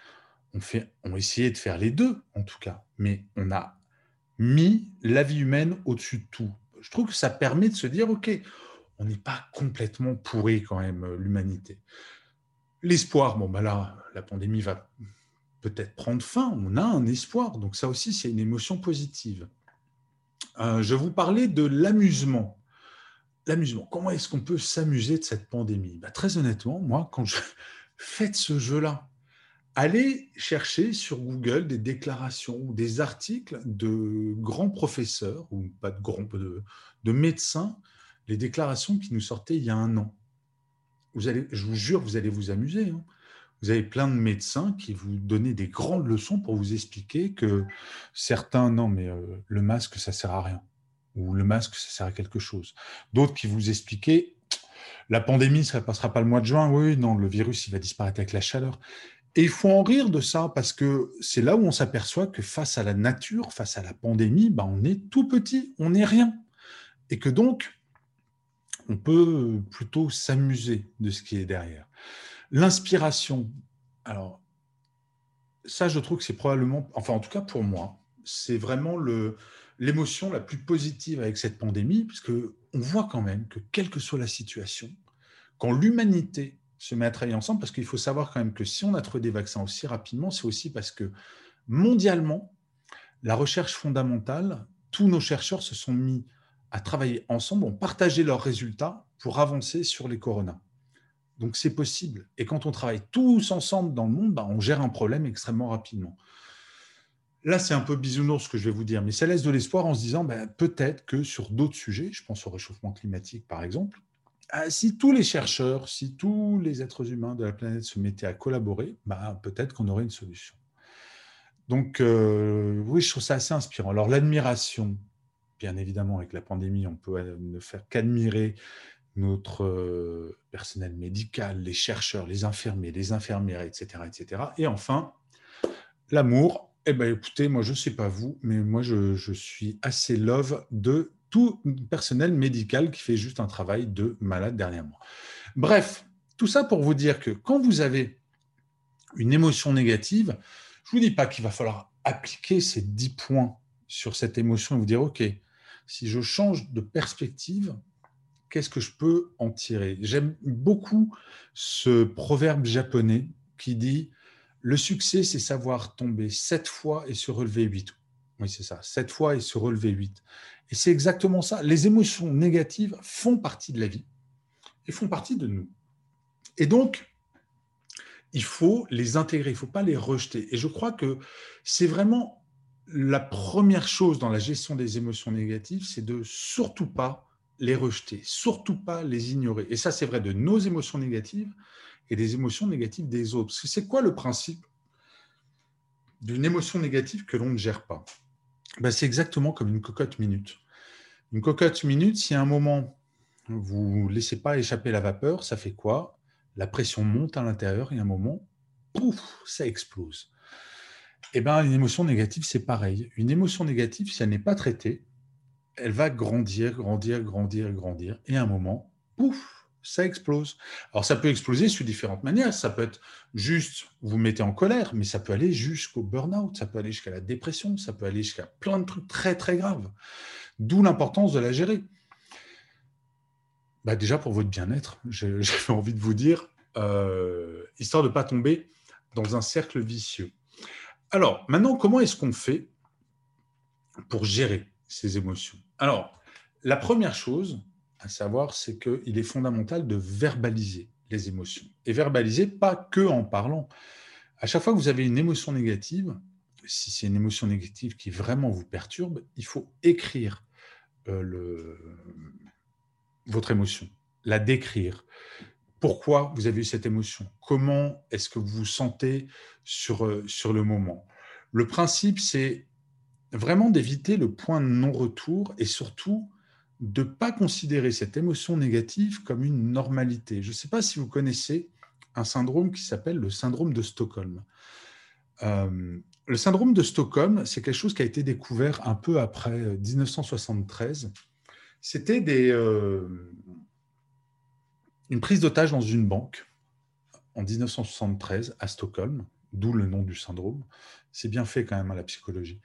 ont, essayé de faire les deux, en tout cas, mais on a mis la vie humaine au-dessus de tout. Je trouve que ça permet de se dire ok, on n'est pas complètement pourri quand même, euh, l'humanité. L'espoir, bon, ben là, la pandémie va peut-être prendre fin, on a un espoir, donc ça aussi, c'est une émotion positive. Euh, je vous parlais de l'amusement. L'amusement, comment est-ce qu'on peut s'amuser de cette pandémie? Bah, Très honnêtement, moi, quand je fais ce jeu-là, allez chercher sur Google des déclarations ou des articles de grands professeurs, ou pas de grands, de, de médecins, les déclarations qui nous sortaient il y a un an. Vous allez, je vous jure, vous allez vous amuser. Hein. Vous avez plein de médecins qui vous donnent des grandes leçons pour vous expliquer que certains, non, mais euh, le masque, ça sert à rien. Ou le masque, ça sert à quelque chose. D'autres qui vous expliquaient, la pandémie, ça ne passera pas le mois de juin. Oui, non, le virus, il va disparaître avec la chaleur. Et il faut en rire de ça parce que c'est là où on s'aperçoit que face à la nature, face à la pandémie, bah, on est tout petit, on n'est rien. Et que donc, on peut plutôt s'amuser de ce qui est derrière. L'inspiration, alors ça, je trouve que c'est probablement, enfin en tout cas pour moi, c'est vraiment l'émotion la plus positive avec cette pandémie, puisque on voit quand même que quelle que soit la situation, quand l'humanité se met à travailler ensemble, parce qu'il faut savoir quand même que si on a trouvé des vaccins aussi rapidement, c'est aussi parce que mondialement, la recherche fondamentale, tous nos chercheurs se sont mis à travailler ensemble, ont partagé leurs résultats pour avancer sur les coronas. Donc c'est possible. Et quand on travaille tous ensemble dans le monde, bah, on gère un problème extrêmement rapidement. Là, c'est un peu bisounours ce que je vais vous dire, mais ça laisse de l'espoir en se disant bah, peut-être que sur d'autres sujets, je pense au réchauffement climatique par exemple, ah, si tous les chercheurs, si tous les êtres humains de la planète se mettaient à collaborer, bah, peut-être qu'on aurait une solution. Donc, euh, oui, je trouve ça assez inspirant. Alors, l'admiration, bien évidemment, avec la pandémie, on peut ne faire qu'admirer notre euh, personnel médical, les chercheurs, les infirmiers, les infirmières, etc. etc. Et enfin, l'amour. Eh bien, écoutez, moi, je ne sais pas vous, mais moi, je, suis assez love de tout personnel médical qui fait juste un travail de malade dernièrement. Bref, tout ça pour vous dire que quand vous avez une émotion négative, je ne vous dis pas qu'il va falloir appliquer ces 10 points sur cette émotion et vous dire, OK, si je change de perspective, qu'est-ce que je peux en tirer? J'aime beaucoup ce proverbe japonais qui dit Le succès, c'est savoir tomber sept fois et se relever huit. Oui, c'est ça, sept fois et se relever huit. Et c'est exactement ça. Les émotions négatives font partie de la vie et font partie de nous. Et donc, il faut les intégrer, il ne faut pas les rejeter. Et je crois que c'est vraiment la première chose dans la gestion des émotions négatives, c'est de surtout pas les rejeter, surtout pas les ignorer. Et ça, c'est vrai de nos émotions négatives et des émotions négatives des autres. Parce que c'est quoi le principe d'une émotion négative que l'on ne gère pas? Ben, C'est exactement comme une cocotte minute. Une cocotte minute, si à un moment, vous ne laissez pas échapper la vapeur, ça fait quoi? La pression monte à l'intérieur et à un moment, pouf, ça explose. Eh bien, une émotion négative, c'est pareil. Une émotion négative, si elle n'est pas traitée, elle va grandir, grandir, grandir, grandir. Et à un moment, pouf, ça explose. Alors ça peut exploser sous différentes manières. Ça peut être juste, vous mettez en colère, mais ça peut aller jusqu'au burn-out, ça peut aller jusqu'à la dépression, ça peut aller jusqu'à plein de trucs très très graves. D'où l'importance de la gérer. Bah déjà pour votre bien-être, j'ai envie de vous dire, euh, histoire de ne pas tomber dans un cercle vicieux. Alors maintenant, comment est-ce qu'on fait pour gérer ces émotions? Alors, la première chose à savoir, c'est qu'il est fondamental de verbaliser les émotions. Et verbaliser pas que en parlant. À chaque fois que vous avez une émotion négative, si c'est une émotion négative qui vraiment vous perturbe, il faut écrire euh, votre émotion, la décrire. Pourquoi vous avez eu cette émotion? Comment est-ce que vous vous sentez sur, euh, sur le moment? Le principe, c'est vraiment d'éviter le point de non-retour et surtout de ne pas considérer cette émotion négative comme une normalité. Je ne sais pas si vous connaissez un syndrome qui s'appelle le syndrome de Stockholm. Euh, le syndrome de Stockholm, c'est quelque chose qui a été découvert un peu après 1973. C'était des, euh, une prise d'otage dans une banque en 1973 à Stockholm, d'où le nom du syndrome. C'est bien fait quand même à la psychologie.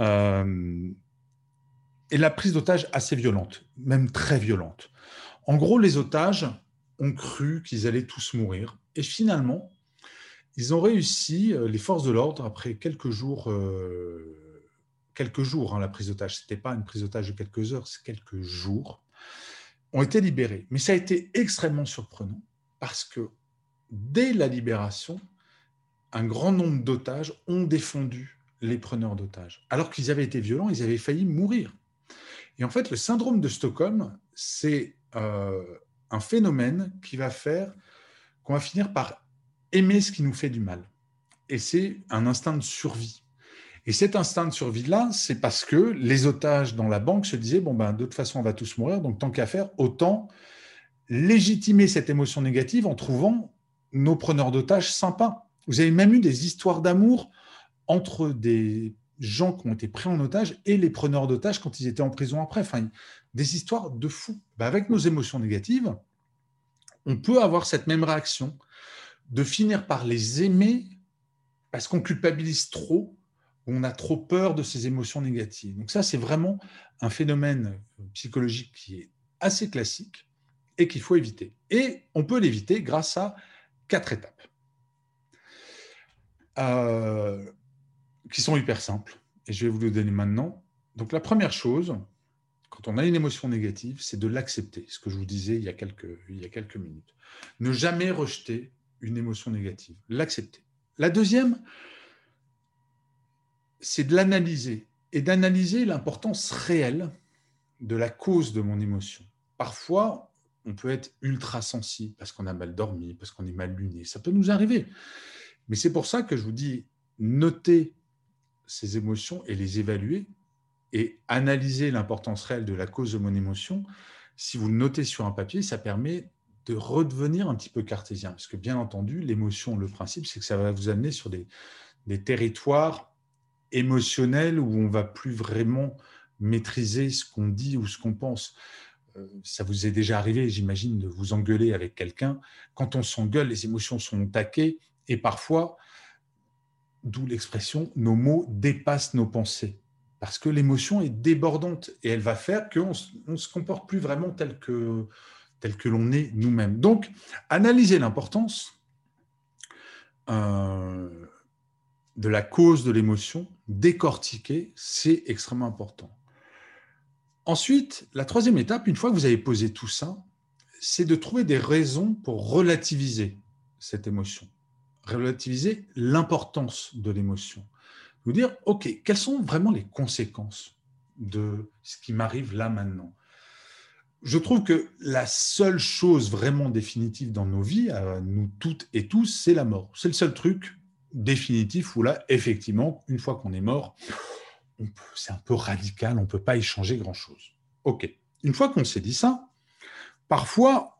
Euh, et la prise d'otage assez violente, même très violente. En gros, les otages ont cru qu'ils allaient tous mourir. Et finalement, ils ont réussi, euh, les forces de l'ordre, après quelques jours, euh, quelques jours, hein, la prise d'otage, ce n'était pas une prise d'otage de quelques heures, c'est quelques jours, ont été libérés. Mais ça a été extrêmement surprenant parce que dès la libération, un grand nombre d'otages ont défendu les preneurs d'otages. Alors qu'ils avaient été violents, ils avaient failli mourir. Et en fait, le syndrome de Stockholm, c'est euh, un phénomène qui va faire qu'on va finir par aimer ce qui nous fait du mal. Et c'est un instinct de survie. Et cet instinct de survie-là, c'est parce que les otages dans la banque se disaient, bon, ben, de toute façon, on va tous mourir, donc tant qu'à faire, autant légitimer cette émotion négative en trouvant nos preneurs d'otages sympas. Vous avez même eu des histoires d'amour entre des gens qui ont été pris en otage et les preneurs d'otages quand ils étaient en prison après. Enfin, des histoires de fous. Bah, avec nos émotions négatives, on peut avoir cette même réaction de finir par les aimer parce qu'on culpabilise trop, on a trop peur de ces émotions négatives. Donc ça, c'est vraiment un phénomène psychologique qui est assez classique et qu'il faut éviter. Et on peut l'éviter grâce à quatre étapes euh, qui sont hyper simples. Et je vais vous le donner maintenant. Donc la première chose, quand on a une émotion négative, c'est de l'accepter, ce que je vous disais il y, a quelques, il y a quelques minutes. Ne jamais rejeter une émotion négative, l'accepter. La deuxième, c'est de l'analyser et d'analyser l'importance réelle de la cause de mon émotion. Parfois, on peut être ultra sensible parce qu'on a mal dormi, parce qu'on est mal luné. Ça peut nous arriver. Mais c'est pour ça que je vous dis, notez ces émotions et les évaluer et analyser l'importance réelle de la cause de mon émotion. Si vous le notez sur un papier, ça permet de redevenir un petit peu cartésien. Parce que bien entendu, l'émotion, le principe, c'est que ça va vous amener sur des, territoires émotionnels où on va plus vraiment maîtriser ce qu'on dit ou ce qu'on pense. Euh, ça vous est déjà arrivé, j'imagine, de vous engueuler avec quelqu'un. Quand on s'engueule, les émotions sont taquées et parfois, d'où l'expression, nos mots dépassent nos pensées. Parce que l'émotion est débordante et elle va faire qu'on ne se comporte plus vraiment tel que, tel que l'on est nous-mêmes. Donc, analyser l'importance euh, de la cause de l'émotion, décortiquer, c'est extrêmement important. Ensuite, la troisième étape, une fois que vous avez posé tout ça, c'est de trouver des raisons pour relativiser cette émotion, relativiser l'importance de l'émotion. Vous dire, OK, quelles sont vraiment les conséquences de ce qui m'arrive là maintenant? Je trouve que la seule chose vraiment définitive dans nos vies, à nous toutes et tous, c'est la mort. C'est le seul truc définitif où là, effectivement, une fois qu'on est mort, c'est un peu radical, on ne peut pas y changer grand-chose. OK. Une fois qu'on s'est dit ça, parfois,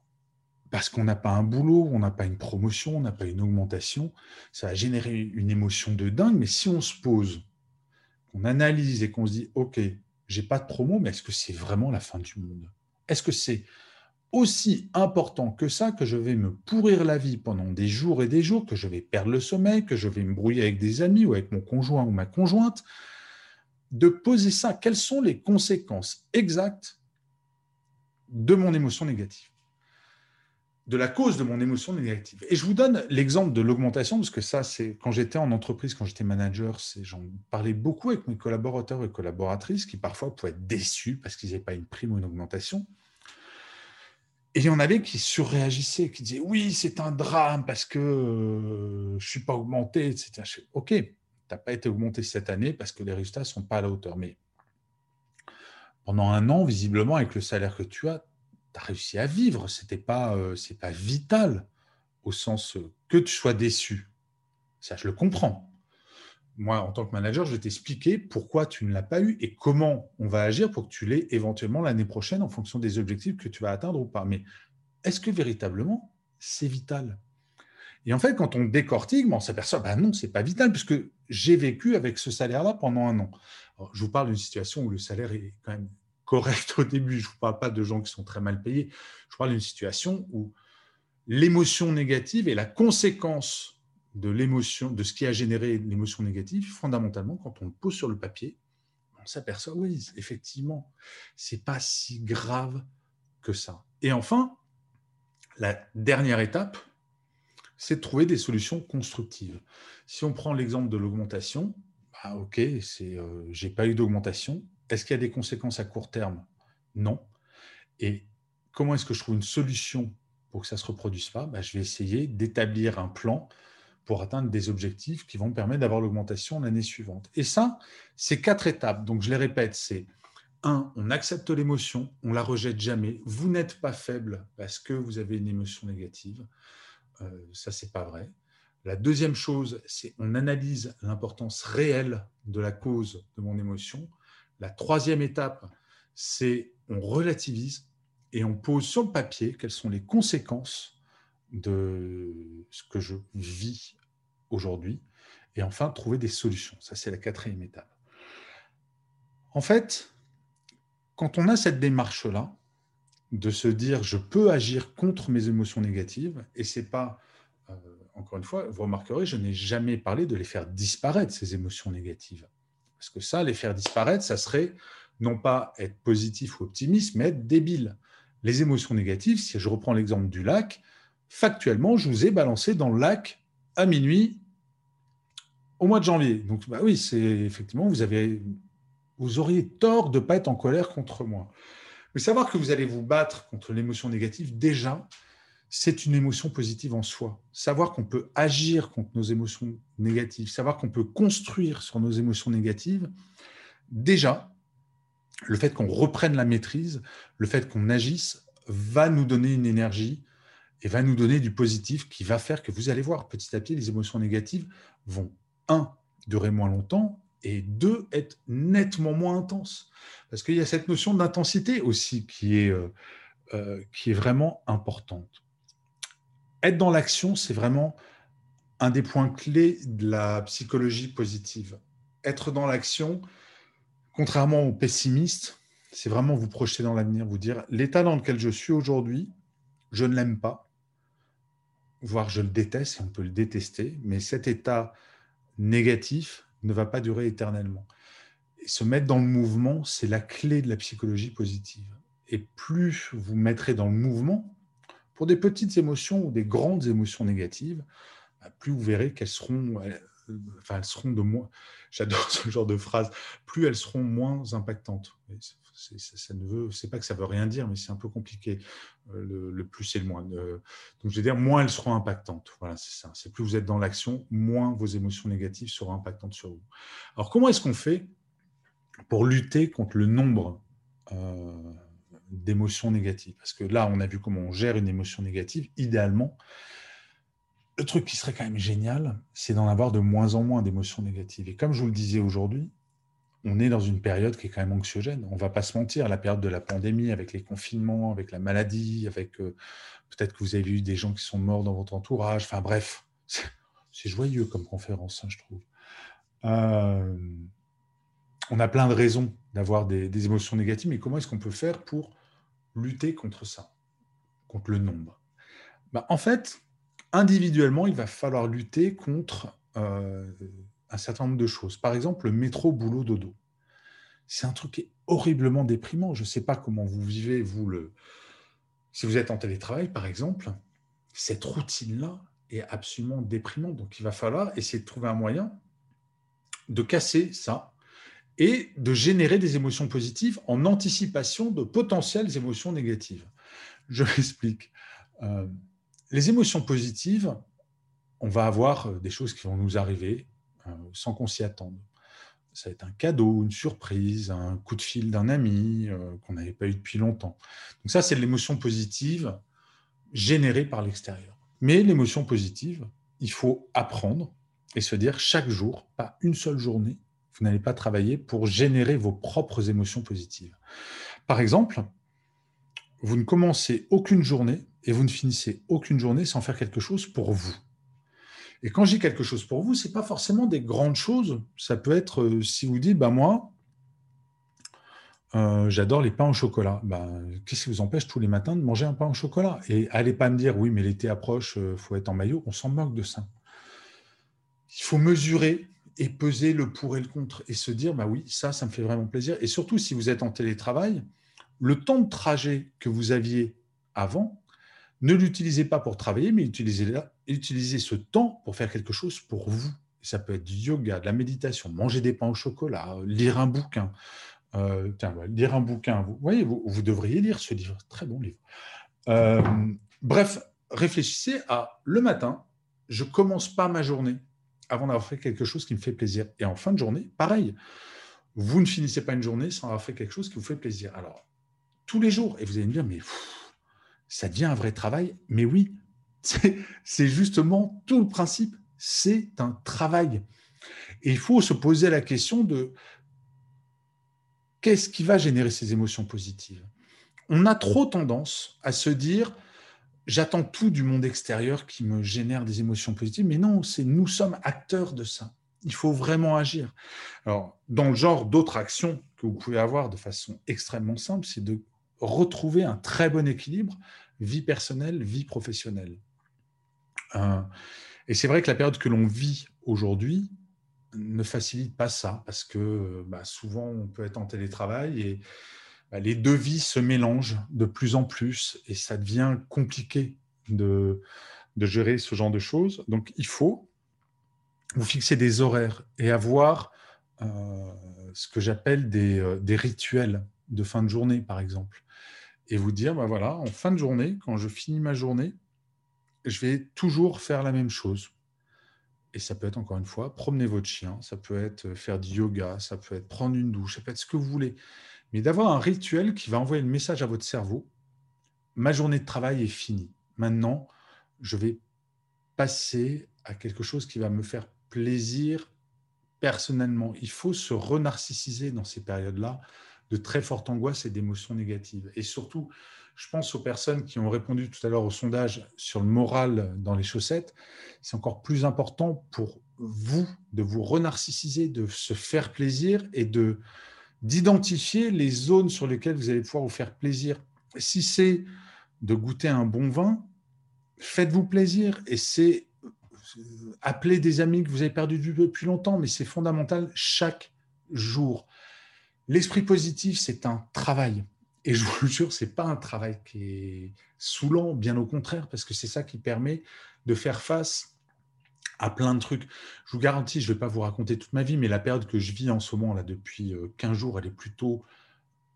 parce qu'on n'a pas un boulot, on n'a pas une promotion, on n'a pas une augmentation, ça va générer une émotion de dingue, mais si on se pose, qu'on analyse et qu'on se dit, OK, j'ai pas de promo, mais est-ce que c'est vraiment la fin du monde? Est-ce que c'est aussi important que ça que je vais me pourrir la vie pendant des jours et des jours, que je vais perdre le sommeil, que je vais me brouiller avec des amis ou avec mon conjoint ou ma conjointe, de poser ça. Quelles sont les conséquences exactes de mon émotion négative? De la cause de mon émotion négative. Et je vous donne l'exemple de l'augmentation, parce que ça, c'est quand j'étais en entreprise, quand j'étais manager, j'en parlais beaucoup avec mes collaborateurs et collaboratrices qui parfois pouvaient être déçus parce qu'ils n'avaient pas une prime ou une augmentation. Et il y en avait qui surréagissaient, qui disaient oui, c'est un drame parce que euh, je ne suis pas augmenté, etc. ok, tu n'as pas été augmenté cette année parce que les résultats ne sont pas à la hauteur. Mais pendant un an, visiblement, avec le salaire que tu as, tu as réussi à vivre. Ce n'est pas, euh, pas vital au sens que tu sois déçu. Ça, je le comprends. Moi, en tant que manager, je vais t'expliquer pourquoi tu ne l'as pas eu et comment on va agir pour que tu l'aies éventuellement l'année prochaine en fonction des objectifs que tu vas atteindre ou pas. Mais est-ce que véritablement c'est vital? Et en fait, quand on décortique, ben, on s'aperçoit, ben non, c'est pas vital, puisque j'ai vécu avec ce salaire-là pendant un an. je vous parle d'une situation où le salaire est quand même correct au début. Je ne vous parle pas de gens qui sont très mal payés. Je parle d'une situation où l'émotion négative et la conséquence de l'émotion, de ce qui a généré l'émotion négative, fondamentalement, quand on le pose sur le papier, on s'aperçoit, oui, effectivement, c'est pas si grave que ça. Et enfin, la dernière étape, c'est de trouver des solutions constructives. Si on prend l'exemple de l'augmentation, bah, ok, c'est, euh, j'ai pas eu d'augmentation. Est-ce qu'il y a des conséquences à court terme? Non. Et comment est-ce que je trouve une solution pour que ça ne se reproduise pas? Bah, Je vais essayer d'établir un plan pour atteindre des objectifs qui vont me permettre d'avoir l'augmentation l'année suivante. Et ça, c'est quatre étapes. Donc, je les répète, c'est un, on accepte l'émotion, on la rejette jamais. Vous n'êtes pas faible parce que vous avez une émotion négative. Euh, ça, c'est pas vrai. La deuxième chose, c'est on analyse l'importance réelle de la cause de mon émotion. La troisième étape, c'est on relativise et on pose sur le papier quelles sont les conséquences de ce que je vis aujourd'hui. Et enfin, trouver des solutions. Ça, c'est la quatrième étape. En fait, quand on a cette démarche-là, de se dire je peux agir contre mes émotions négatives, et c'est pas, euh, encore une fois, vous remarquerez, je n'ai jamais parlé de les faire disparaître, ces émotions négatives. Parce que ça, les faire disparaître, ça serait non pas être positif ou optimiste, mais être débile. Les émotions négatives, si je reprends l'exemple du lac, factuellement, je vous ai balancé dans le lac à minuit au mois de janvier. Donc, bah oui, c'est effectivement, vous, vous auriez tort de ne pas être en colère contre moi. Mais savoir que vous allez vous battre contre l'émotion négative, déjà, c'est une émotion positive en soi. Savoir qu'on peut agir contre nos émotions négatives, savoir qu'on peut construire sur nos émotions négatives, déjà, le fait qu'on reprenne la maîtrise, le fait qu'on agisse, va nous donner une énergie et va nous donner du positif qui va faire que vous allez voir petit à petit, les émotions négatives vont, un, durer moins longtemps et deux, être nettement moins intenses. Parce qu'il y a cette notion d'intensité aussi qui est, euh, euh, qui est vraiment importante. Être dans l'action, c'est vraiment un des points clés de la psychologie positive. Être dans l'action, contrairement aux pessimistes, c'est vraiment vous projeter dans l'avenir, vous dire l'état dans lequel je suis aujourd'hui, je ne l'aime pas, voire je le déteste, et on peut le détester, mais cet état négatif ne va pas durer éternellement. Et se mettre dans le mouvement, c'est la clé de la psychologie positive. Et plus vous mettrez dans le mouvement, pour des petites émotions ou des grandes émotions négatives, bah, plus vous verrez qu'elles seront, enfin, elles seront de moins. J'adore ce genre de phrase. Plus elles seront moins impactantes. ça ne veut, c'est pas que ça veut rien dire, mais c'est un peu compliqué. Euh, le, plus et le moins. donc je veux dire, moins elles seront impactantes. Voilà, c'est ça. C'est plus vous êtes dans l'action, moins vos émotions négatives seront impactantes sur vous. Alors comment est-ce qu'on fait pour lutter contre le nombre euh, d'émotions négatives Parce que là, on a vu comment on gère une émotion négative. Idéalement, le truc qui serait quand même génial, c'est d'en avoir de moins en moins d'émotions négatives. Et comme je vous le disais aujourd'hui, on est dans une période qui est quand même anxiogène. On ne va pas se mentir, la période de la pandémie, avec les confinements, avec la maladie, avec euh, peut-être que vous avez vu des gens qui sont morts dans votre entourage. Enfin bref, c'est joyeux comme conférence, hein, je trouve. Euh, on a plein de raisons d'avoir des, émotions négatives, mais comment est-ce qu'on peut faire pour lutter contre ça, contre le nombre bah, En fait, individuellement, il va falloir lutter contre euh, un certain nombre de choses. Par exemple, le métro boulot dodo. C'est un truc qui est horriblement déprimant. Je ne sais pas comment vous vivez, vous, le... si vous êtes en télétravail, par exemple, cette routine-là est absolument déprimante. Donc, il va falloir essayer de trouver un moyen de casser ça et de générer des émotions positives en anticipation de potentielles émotions négatives. Je m'explique. Euh, les émotions positives, on va avoir euh, des choses qui vont nous arriver euh, sans qu'on s'y attende. Ça va être un cadeau, une surprise, un coup de fil d'un ami qu'on n'avait pas eu depuis longtemps. Donc ça, c'est l'émotion positive générée par l'extérieur. Mais l'émotion positive, il faut apprendre et se dire chaque jour, pas une seule journée, vous n'allez pas travailler pour générer vos propres émotions positives. Par exemple, vous ne commencez aucune journée et vous ne finissez aucune journée sans faire quelque chose pour vous. Et quand je dis quelque chose pour vous, ce n'est pas forcément des grandes choses. Ça peut être euh, si vous dites, bah moi, euh, j'adore les pains au chocolat. Bah, Qu'est-ce qui vous empêche tous les matins de manger un pain au chocolat? Et allez pas me dire, oui, mais l'été approche, il euh, faut être en maillot. On s'en moque de ça. Il faut mesurer et peser le pour et le contre et se dire, bah oui, ça, ça me fait vraiment plaisir. Et surtout, si vous êtes en télétravail, le temps de trajet que vous aviez avant, ne l'utilisez pas pour travailler, mais utilisez, ce temps pour faire quelque chose pour vous. Ça peut être du yoga, de la méditation, manger des pains au chocolat, lire un bouquin. Euh, lire un bouquin. Vous voyez, vous, devriez lire ce livre. Très bon livre. Euh, bref, réfléchissez à le matin, je commence pas ma journée avant d'avoir fait quelque chose qui me fait plaisir. Et en fin de journée, pareil. Vous ne finissez pas une journée sans avoir fait quelque chose qui vous fait plaisir. Alors, tous les jours, et vous allez me dire, mais ça devient un vrai travail. Mais oui, c'est justement tout le principe. C'est un travail. Et il faut se poser la question de qu'est-ce qui va générer ces émotions positives? On a trop tendance à se dire j'attends tout du monde extérieur qui me génère des émotions positives, mais non, c'est nous sommes acteurs de ça. Il faut vraiment agir. Alors, dans le genre d'autres actions que vous pouvez avoir de façon extrêmement simple, c'est de retrouver un très bon équilibre vie personnelle, vie professionnelle. Euh, et c'est vrai que la période que l'on vit aujourd'hui ne facilite pas ça, parce que bah, souvent on peut être en télétravail et les deux vies se mélangent de plus en plus et ça devient compliqué de, gérer ce genre de choses. Donc il faut vous fixer des horaires et avoir euh, ce que j'appelle des, euh, des, rituels de fin de journée, par exemple. Et vous dire, bah voilà, en fin de journée, quand je finis ma journée, je vais toujours faire la même chose. Et ça peut être, encore une fois, promener votre chien, ça peut être faire du yoga, ça peut être prendre une douche, ça peut être ce que vous voulez. Mais d'avoir un rituel qui va envoyer le message à votre cerveau, ma journée de travail est finie. Maintenant, je vais passer à quelque chose qui va me faire plaisir personnellement. Il faut se renarcissiser dans ces périodes-là de très forte angoisse et d'émotions négatives. Et surtout, je pense aux personnes qui ont répondu tout à l'heure au sondage sur le moral dans les chaussettes. C'est encore plus important pour vous de vous renarcissiser, de se faire plaisir et de d'identifier les zones sur lesquelles vous allez pouvoir vous faire plaisir. Si c'est de goûter un bon vin, faites-vous plaisir et c'est appeler des amis que vous avez perdus depuis longtemps, mais c'est fondamental chaque jour. L'esprit positif, c'est un travail. Et je vous jure, ce n'est pas un travail qui est saoulant, bien au contraire, parce que c'est ça qui permet de faire face à plein de trucs. Je vous garantis, je ne vais pas vous raconter toute ma vie, mais la période que je vis en ce moment, là, depuis 15 euh, jours, elle est plutôt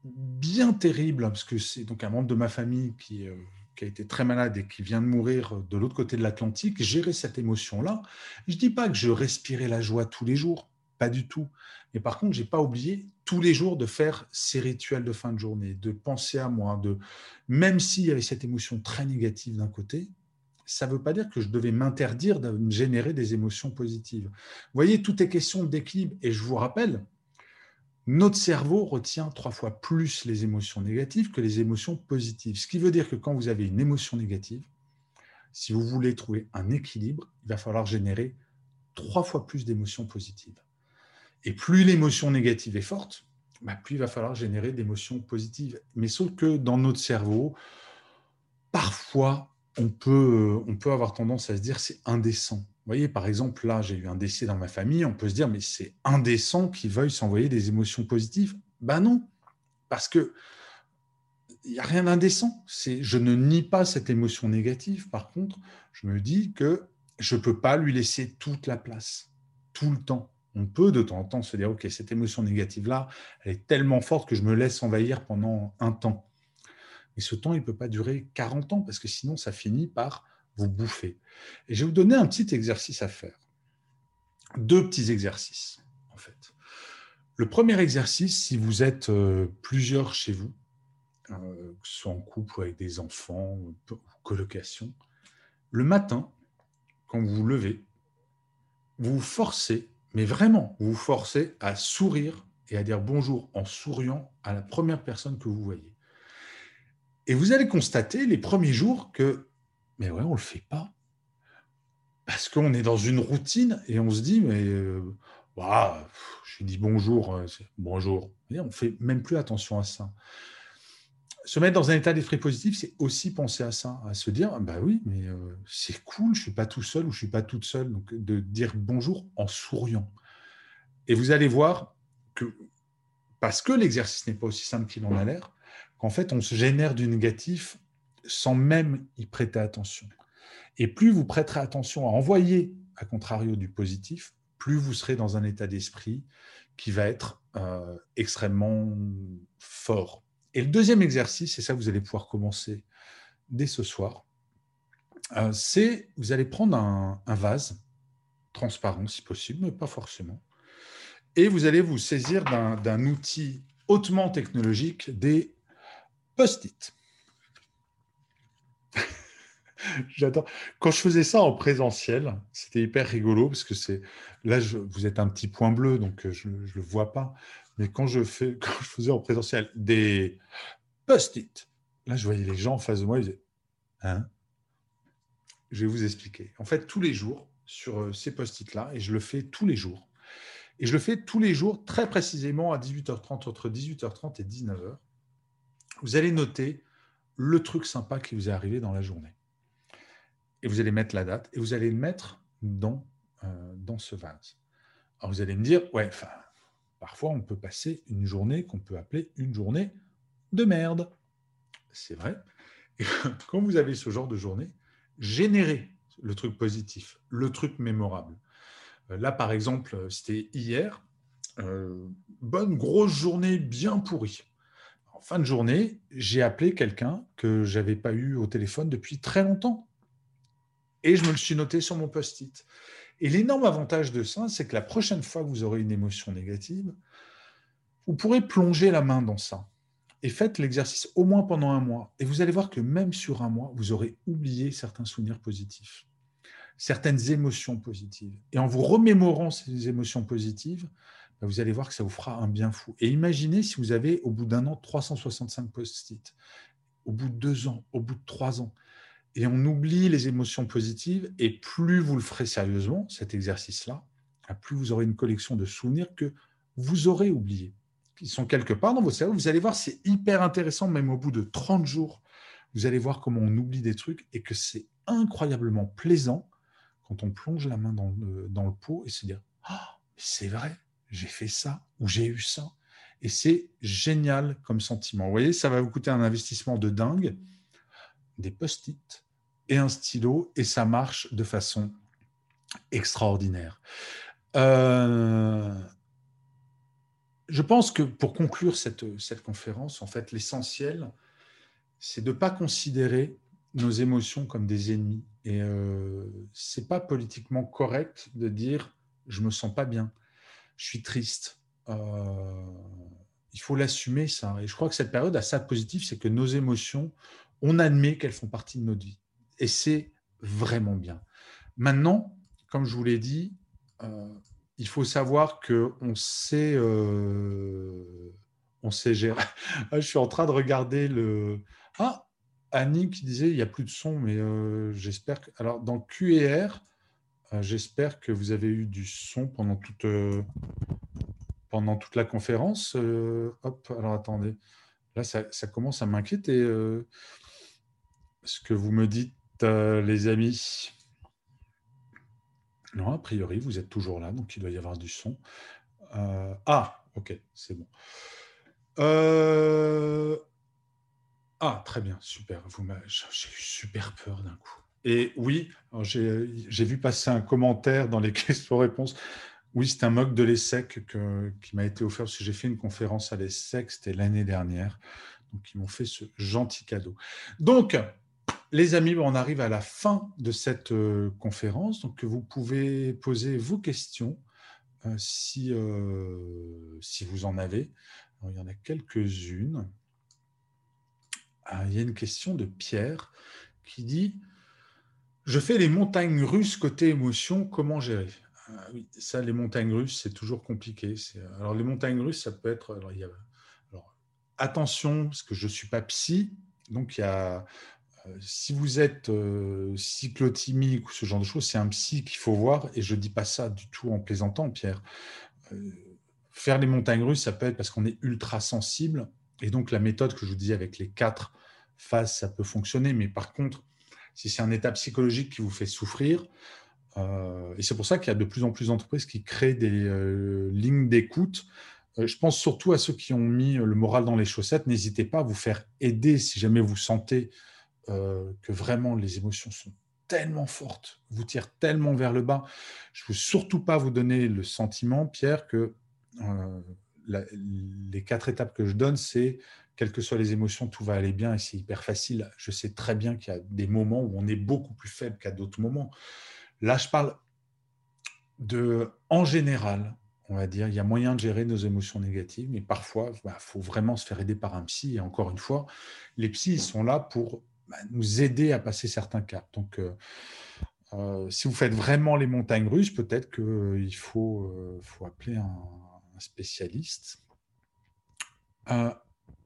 bien terrible, parce que c'est donc un membre de ma famille qui, euh, a été très malade et qui vient de mourir de l'autre côté de l'Atlantique, gérer cette émotion-là. Je ne dis pas que je respirais la joie tous les jours, pas du tout. Mais par contre, je n'ai pas oublié tous les jours de faire ces rituels de fin de journée, de penser à moi, de même s'il y avait cette émotion très négative d'un côté, ça ne veut pas dire que je devais m'interdire de générer des émotions positives. Vous voyez, tout est question d'équilibre. Et je vous rappelle, notre cerveau retient trois fois plus les émotions négatives que les émotions positives. Ce qui veut dire que quand vous avez une émotion négative, si vous voulez trouver un équilibre, il va falloir générer trois fois plus d'émotions positives. Et plus l'émotion négative est forte, bah, plus il va falloir générer d'émotions positives. Mais sauf que dans notre cerveau, parfois, on peut, on peut avoir tendance à se dire c'est indécent. Vous voyez, par exemple, là, j'ai eu un décès dans ma famille, on peut se dire, mais c'est indécent qu'il veuille s'envoyer des émotions positives. Ben non, parce que il n'y a rien d'indécent. Je ne nie pas cette émotion négative. Par contre, je me dis que je ne peux pas lui laisser toute la place, tout le temps. On peut de temps en temps se dire, OK, cette émotion négative-là, elle est tellement forte que je me laisse envahir pendant un temps. Mais ce temps, il ne peut pas durer 40 ans, parce que sinon, ça finit par vous bouffez. Et je vais vous donner un petit exercice à faire. Deux petits exercices, en fait. Le premier exercice, si vous êtes euh, plusieurs chez vous, euh, que ce soit en couple ou avec des enfants, ou colocation, le matin, quand vous vous levez, vous vous forcez, mais vraiment, vous vous forcez à sourire et à dire bonjour en souriant à la première personne que vous voyez. Et vous allez constater les premiers jours que mais ouais, on ne le fait pas. Parce qu'on est dans une routine et on se dit, mais euh, je dis bonjour, euh, bonjour. on ne fait même plus attention à ça. Se mettre dans un état d'esprit positif, c'est aussi penser à ça, à se dire, bah oui, mais euh, c'est cool, je ne suis pas tout seul ou je ne suis pas toute seule. Donc, de dire bonjour en souriant. Et vous allez voir que, parce que l'exercice n'est pas aussi simple qu'il en a l'air, qu'en fait, on se génère du négatif sans même y prêter attention. Et plus vous prêterez attention à envoyer, à contrario du positif, plus vous serez dans un état d'esprit qui va être euh, extrêmement fort. Et le deuxième exercice, et ça vous allez pouvoir commencer dès ce soir, euh, c'est vous allez prendre un, un, vase transparent si possible, mais pas forcément, et vous allez vous saisir d'un outil hautement technologique, des post-it. J'adore. Quand je faisais ça en présentiel, c'était hyper rigolo parce que c'est là, vous êtes un petit point bleu, donc euh, je ne le vois pas. Mais quand je, fais, quand je faisais en présentiel des post-it, là, je voyais les gens en face de moi, ils disaient Hein? Je vais vous expliquer. En fait, tous les jours, sur euh, ces post-it-là, et je le fais tous les jours, Et je le fais tous les jours, très précisément à 18h30, entre 18h30 et 19h. Vous allez noter le truc sympa qui vous est arrivé dans la journée. Et vous allez mettre la date et vous allez le mettre dans, euh, ce vase. Alors vous allez me dire, ouais, parfois on peut passer une journée qu'on peut appeler une journée de merde. C'est vrai. Quand vous avez ce genre de journée, générez le truc positif, le truc mémorable. Euh, là, par exemple, c'était hier, euh, bonne grosse journée bien pourrie. En fin de journée, j'ai appelé quelqu'un que je n'avais pas eu au téléphone depuis très longtemps. Et je me le suis noté sur mon post-it. Et l'énorme avantage de ça, c'est que la prochaine fois que vous aurez une émotion négative, vous pourrez plonger la main dans ça. Et faites l'exercice au moins pendant un mois. Et vous allez voir que même sur un mois, vous aurez oublié certains souvenirs positifs certaines émotions positives. Et en vous remémorant ces émotions positives, vous allez voir que ça vous fera un bien fou. Et imaginez si vous avez au bout d'un an 365 post-it, au bout de deux ans, au bout de trois ans, et on oublie les émotions positives, et plus vous le ferez sérieusement, cet exercice-là, bah, plus vous aurez une collection de souvenirs que vous aurez oubliés. Ils sont quelque part dans votre cerveau. Vous allez voir, c'est hyper intéressant, même au bout de 30 jours. Vous allez voir comment on oublie des trucs et que c'est incroyablement plaisant quand on plonge la main dans le, dans le pot et se dire ah, c'est vrai, j'ai fait ça ou j'ai eu ça. Et c'est génial comme sentiment. Vous voyez, ça va vous coûter un investissement de dingue, des post-it et un stylo, et ça marche de façon extraordinaire. Euh, je pense que pour conclure cette, cette conférence, en fait, l'essentiel, c'est de ne pas considérer nos émotions comme des ennemis. Et euh, c'est pas politiquement correct de dire je me sens pas bien, je suis triste. Euh, il faut l'assumer ça. Et je crois que cette période a ça de positif, c'est que nos émotions, on admet qu'elles font partie de notre vie. Et c'est vraiment bien. Maintenant, comme je vous l'ai dit, euh, il faut savoir que on sait, euh, sait gérer. je suis en train de regarder le. Ah, Annie qui disait il n'y a plus de son, mais j'espère que. Alors, dans QR, j'espère que vous avez eu du son pendant toute, euh, pendant toute la conférence. hop, alors attendez. Là, ça, commence à m'inquiéter. ce que vous me dites, les amis. Non, a priori, vous êtes toujours là, donc il doit y avoir du son. ah, ok, c'est bon. Euh, ah, très bien, super. J'ai eu super peur d'un coup. Et oui, j'ai vu passer un commentaire dans les questions-réponses. Oui, c'est un mock de l'ESSEC qui m'a été offert parce que j'ai fait une conférence à l'ESSEC, c'était l'année dernière. Donc, ils m'ont fait ce gentil cadeau. Donc, les amis, on arrive à la fin de cette euh, conférence. Donc, vous pouvez poser vos questions euh, si, euh, si vous en avez. il y en a quelques-unes. Ah, il y a une question de Pierre qui dit Je fais les montagnes russes côté émotion, comment gérer? Ah ça, les montagnes russes, c'est toujours compliqué. Alors, les montagnes russes, ça peut être. Alors, attention, parce que je ne suis pas psy, donc il y a. Euh, si vous êtes euh, cyclotimique ou ce genre de choses, c'est un psy qu'il faut voir, et je ne dis pas ça du tout en plaisantant, Pierre. Euh, faire les montagnes russes, ça peut être parce qu'on est ultra sensible et donc, la méthode que je vous dis avec les quatre phases, ça peut fonctionner. Mais par contre, si c'est un état psychologique qui vous fait souffrir, euh, et c'est pour ça qu'il y a de plus en plus d'entreprises qui créent des euh, lignes d'écoute. Euh, je pense surtout à ceux qui ont mis le moral dans les chaussettes. N'hésitez pas à vous faire aider si jamais vous sentez que vraiment les émotions sont tellement fortes, vous tirent tellement vers le bas. Je ne veux surtout pas vous donner le sentiment, Pierre, que les quatre étapes que je donne, c'est quelles que soient les émotions, tout va aller bien et c'est hyper facile. Je sais très bien qu'il y a des moments où on est beaucoup plus faible qu'à d'autres moments. Là, je parle de, en général, on va dire, il y a moyen de gérer nos émotions négatives, mais parfois, il bah, faut vraiment se faire aider par un psy. Et encore une fois, les psys sont là pour bah, nous aider à passer certains caps. Donc, euh, euh, si vous faites vraiment les montagnes russes, peut-être qu'il euh, faut appeler un, spécialiste.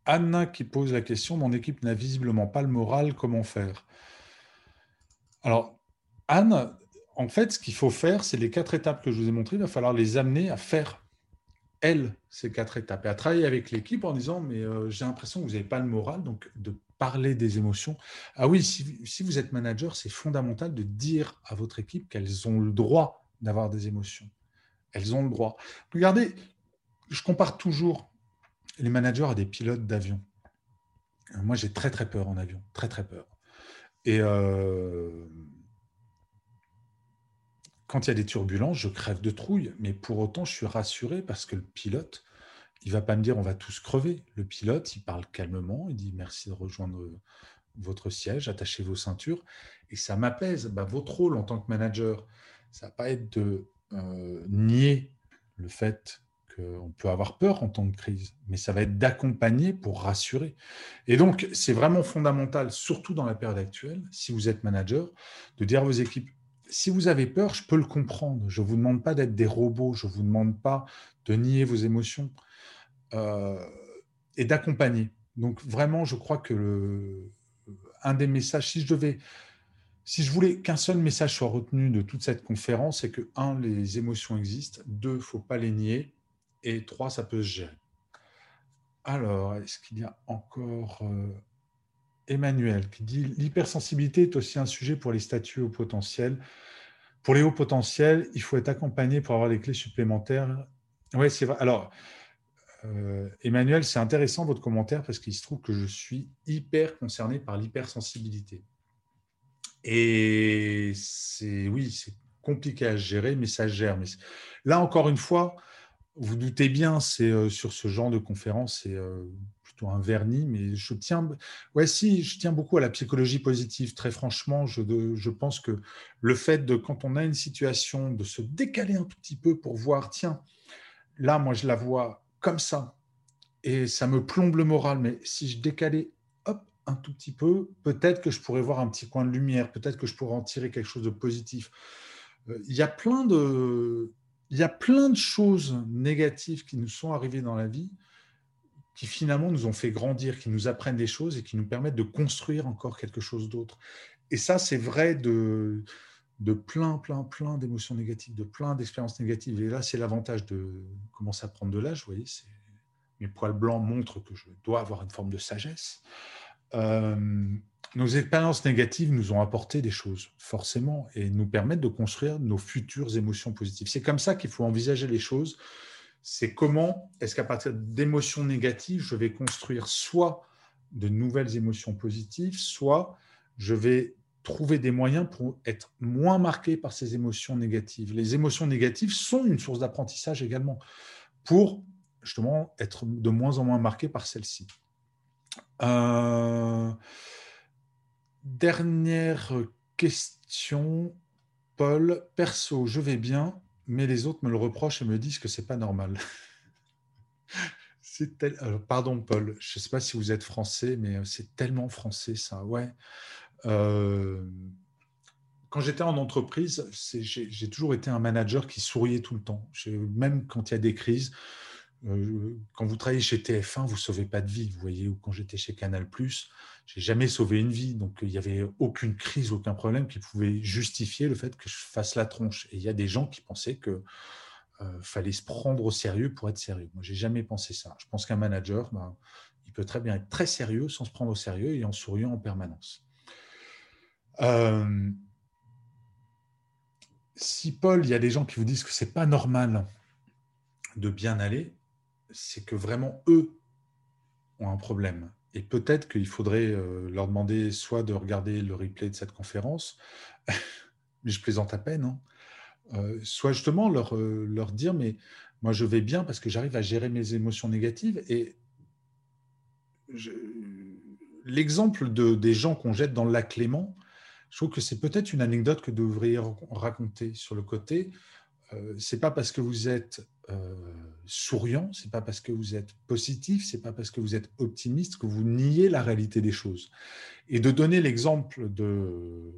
Anna qui pose la question, mon équipe n'a visiblement pas le moral, comment faire? Alors, Anne, en fait, ce qu'il faut faire, c'est les quatre étapes que je vous ai montrées, il va falloir les amener à faire, elles, ces quatre étapes, et à travailler avec l'équipe en disant, mais euh, j'ai l'impression que vous n'avez pas le moral, donc de parler des émotions. Ah oui, si, vous êtes manager, c'est fondamental de dire à votre équipe qu'elles ont le droit d'avoir des émotions. Elles ont le droit. Regardez, je compare toujours les managers à des pilotes d'avion. Euh, moi, j'ai très très peur en avion, très très peur. Et euh, quand il y a des turbulences, je crève de trouille, mais pour autant, je suis rassuré parce que le pilote, il va pas me dire on va tous crever. Le pilote, il parle calmement, il dit merci de rejoindre votre siège, attachez vos ceintures, et ça m'apaise. Bah, votre rôle en tant que manager, ça va pas être de euh, nier le fait qu'on peut avoir peur en temps de crise, mais ça va être d'accompagner pour rassurer. Et donc, c'est vraiment fondamental, surtout dans la période actuelle, si vous êtes manager, de dire à vos équipes, si vous avez peur, je peux le comprendre. Je ne vous demande pas d'être des robots, je ne vous demande pas de nier vos émotions euh, et d'accompagner. Donc vraiment, je crois que le, un des messages, si je devais, si je voulais qu'un seul message soit retenu de toute cette conférence, c'est que un, les émotions existent, deux, il faut pas les nier, et trois, ça peut se gérer. Alors, est-ce qu'il y a encore euh, Emmanuel qui dit l'hypersensibilité est aussi un sujet pour les statuts au potentiel. Pour les hauts potentiels, il faut être accompagné pour avoir des clés supplémentaires. Oui, c'est vrai. Alors, euh, Emmanuel, c'est intéressant votre commentaire parce qu'il se trouve que je suis hyper concerné par l'hypersensibilité. Et c'est oui, c'est compliqué à gérer, mais ça gère. Là, encore une fois, vous doutez bien, c'est euh, sur ce genre de conférence, c'est euh, plutôt un vernis, mais je tiens, si, je tiens beaucoup à la psychologie positive. Très franchement, je, je pense que le fait de, quand on a une situation, de se décaler un tout petit peu pour voir, tiens, là, moi, je la vois comme ça, et ça me plombe le moral, mais si je décalais, hop, un tout petit peu, peut-être que je pourrais voir un petit coin de lumière, peut-être que je pourrais en tirer quelque chose de positif. Euh, il y a plein de il y a plein de choses négatives qui nous sont arrivées dans la vie qui finalement nous ont fait grandir, qui nous apprennent des choses et qui nous permettent de construire encore quelque chose d'autre. Et ça, c'est vrai de, plein, plein, plein d'émotions négatives, de plein d'expériences négatives. Et là, c'est l'avantage de commencer à prendre de l'âge. Vous voyez, mes poils blancs montrent que je dois avoir une forme de sagesse. Euh, nos expériences négatives nous ont apporté des choses, forcément, et nous permettent de construire nos futures émotions positives. C'est comme ça qu'il faut envisager les choses. C'est comment est-ce qu'à partir d'émotions négatives, je vais construire soit de nouvelles émotions positives, soit je vais trouver des moyens pour être moins marqué par ces émotions négatives. Les émotions négatives sont une source d'apprentissage également, pour justement être de moins en moins marqué par celles-ci. Euh, Dernière question, Paul. Perso, je vais bien, mais les autres me le reprochent et me disent que c'est pas normal. pardon, Paul. Je ne sais pas si vous êtes français, mais euh, c'est tellement français ça. Ouais. Euh, quand j'étais en entreprise, j'ai toujours été un manager qui souriait tout le temps. Même quand il y a des crises, euh, quand vous travaillez chez TF1, vous ne sauvez pas de vie, vous voyez, ou quand j'étais chez Canal+, j'ai jamais sauvé une vie, donc il n'y avait aucune crise, aucun problème qui pouvait justifier le fait que je fasse la tronche. Et il y a des gens qui pensaient que euh, fallait se prendre au sérieux pour être sérieux. Moi, j'ai jamais pensé ça. Je pense qu'un manager, ben, il peut très bien être très sérieux sans se prendre au sérieux et en souriant en permanence. Euh, si Paul, il y a des gens qui vous disent que c'est pas normal de bien aller, c'est que vraiment eux ont un problème. Et peut-être qu'il faudrait euh, leur demander soit de regarder le replay de cette conférence, mais je plaisante à peine, hein. euh, soit justement leur, euh, leur dire, mais moi je vais bien parce que j'arrive à gérer mes émotions négatives. Et l'exemple de, des gens qu'on jette dans le lac Clément, je trouve que c'est peut-être une anecdote que vous devriez raconter sur le côté. c'est pas parce que vous êtes euh, souriant, c'est pas parce que vous êtes positif, c'est pas parce que vous êtes optimiste que vous niez la réalité des choses. Et de donner l'exemple de,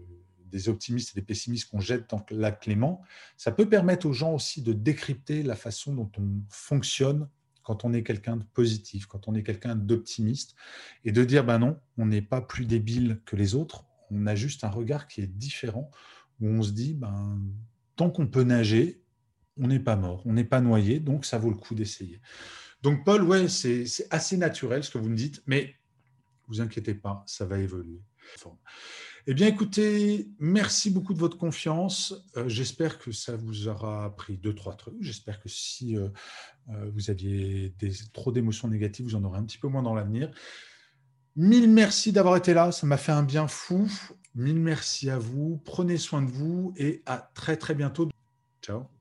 des optimistes et des pessimistes qu'on jette dans la Clément, ça peut permettre aux gens aussi de décrypter la façon dont on fonctionne quand on est quelqu'un de positif, quand on est quelqu'un d'optimiste, et de dire, ben non, on n'est pas plus débile que les autres, on a juste un regard qui est différent, où on se dit, ben, tant qu'on peut nager, on n'est pas mort, on n'est pas noyé, donc ça vaut le coup d'essayer. Donc Paul, ouais, c'est assez naturel ce que vous me dites, mais vous inquiétez pas, ça va évoluer. Eh bien, écoutez, merci beaucoup de votre confiance. Euh, j'espère que ça vous aura appris deux, trois trucs. J'espère que si euh, euh, vous aviez trop d'émotions négatives, vous en aurez un petit peu moins dans l'avenir. Mille merci d'avoir été là. Ça m'a fait un bien fou. Mille merci à vous. Prenez soin de vous et à très, très bientôt. Ciao.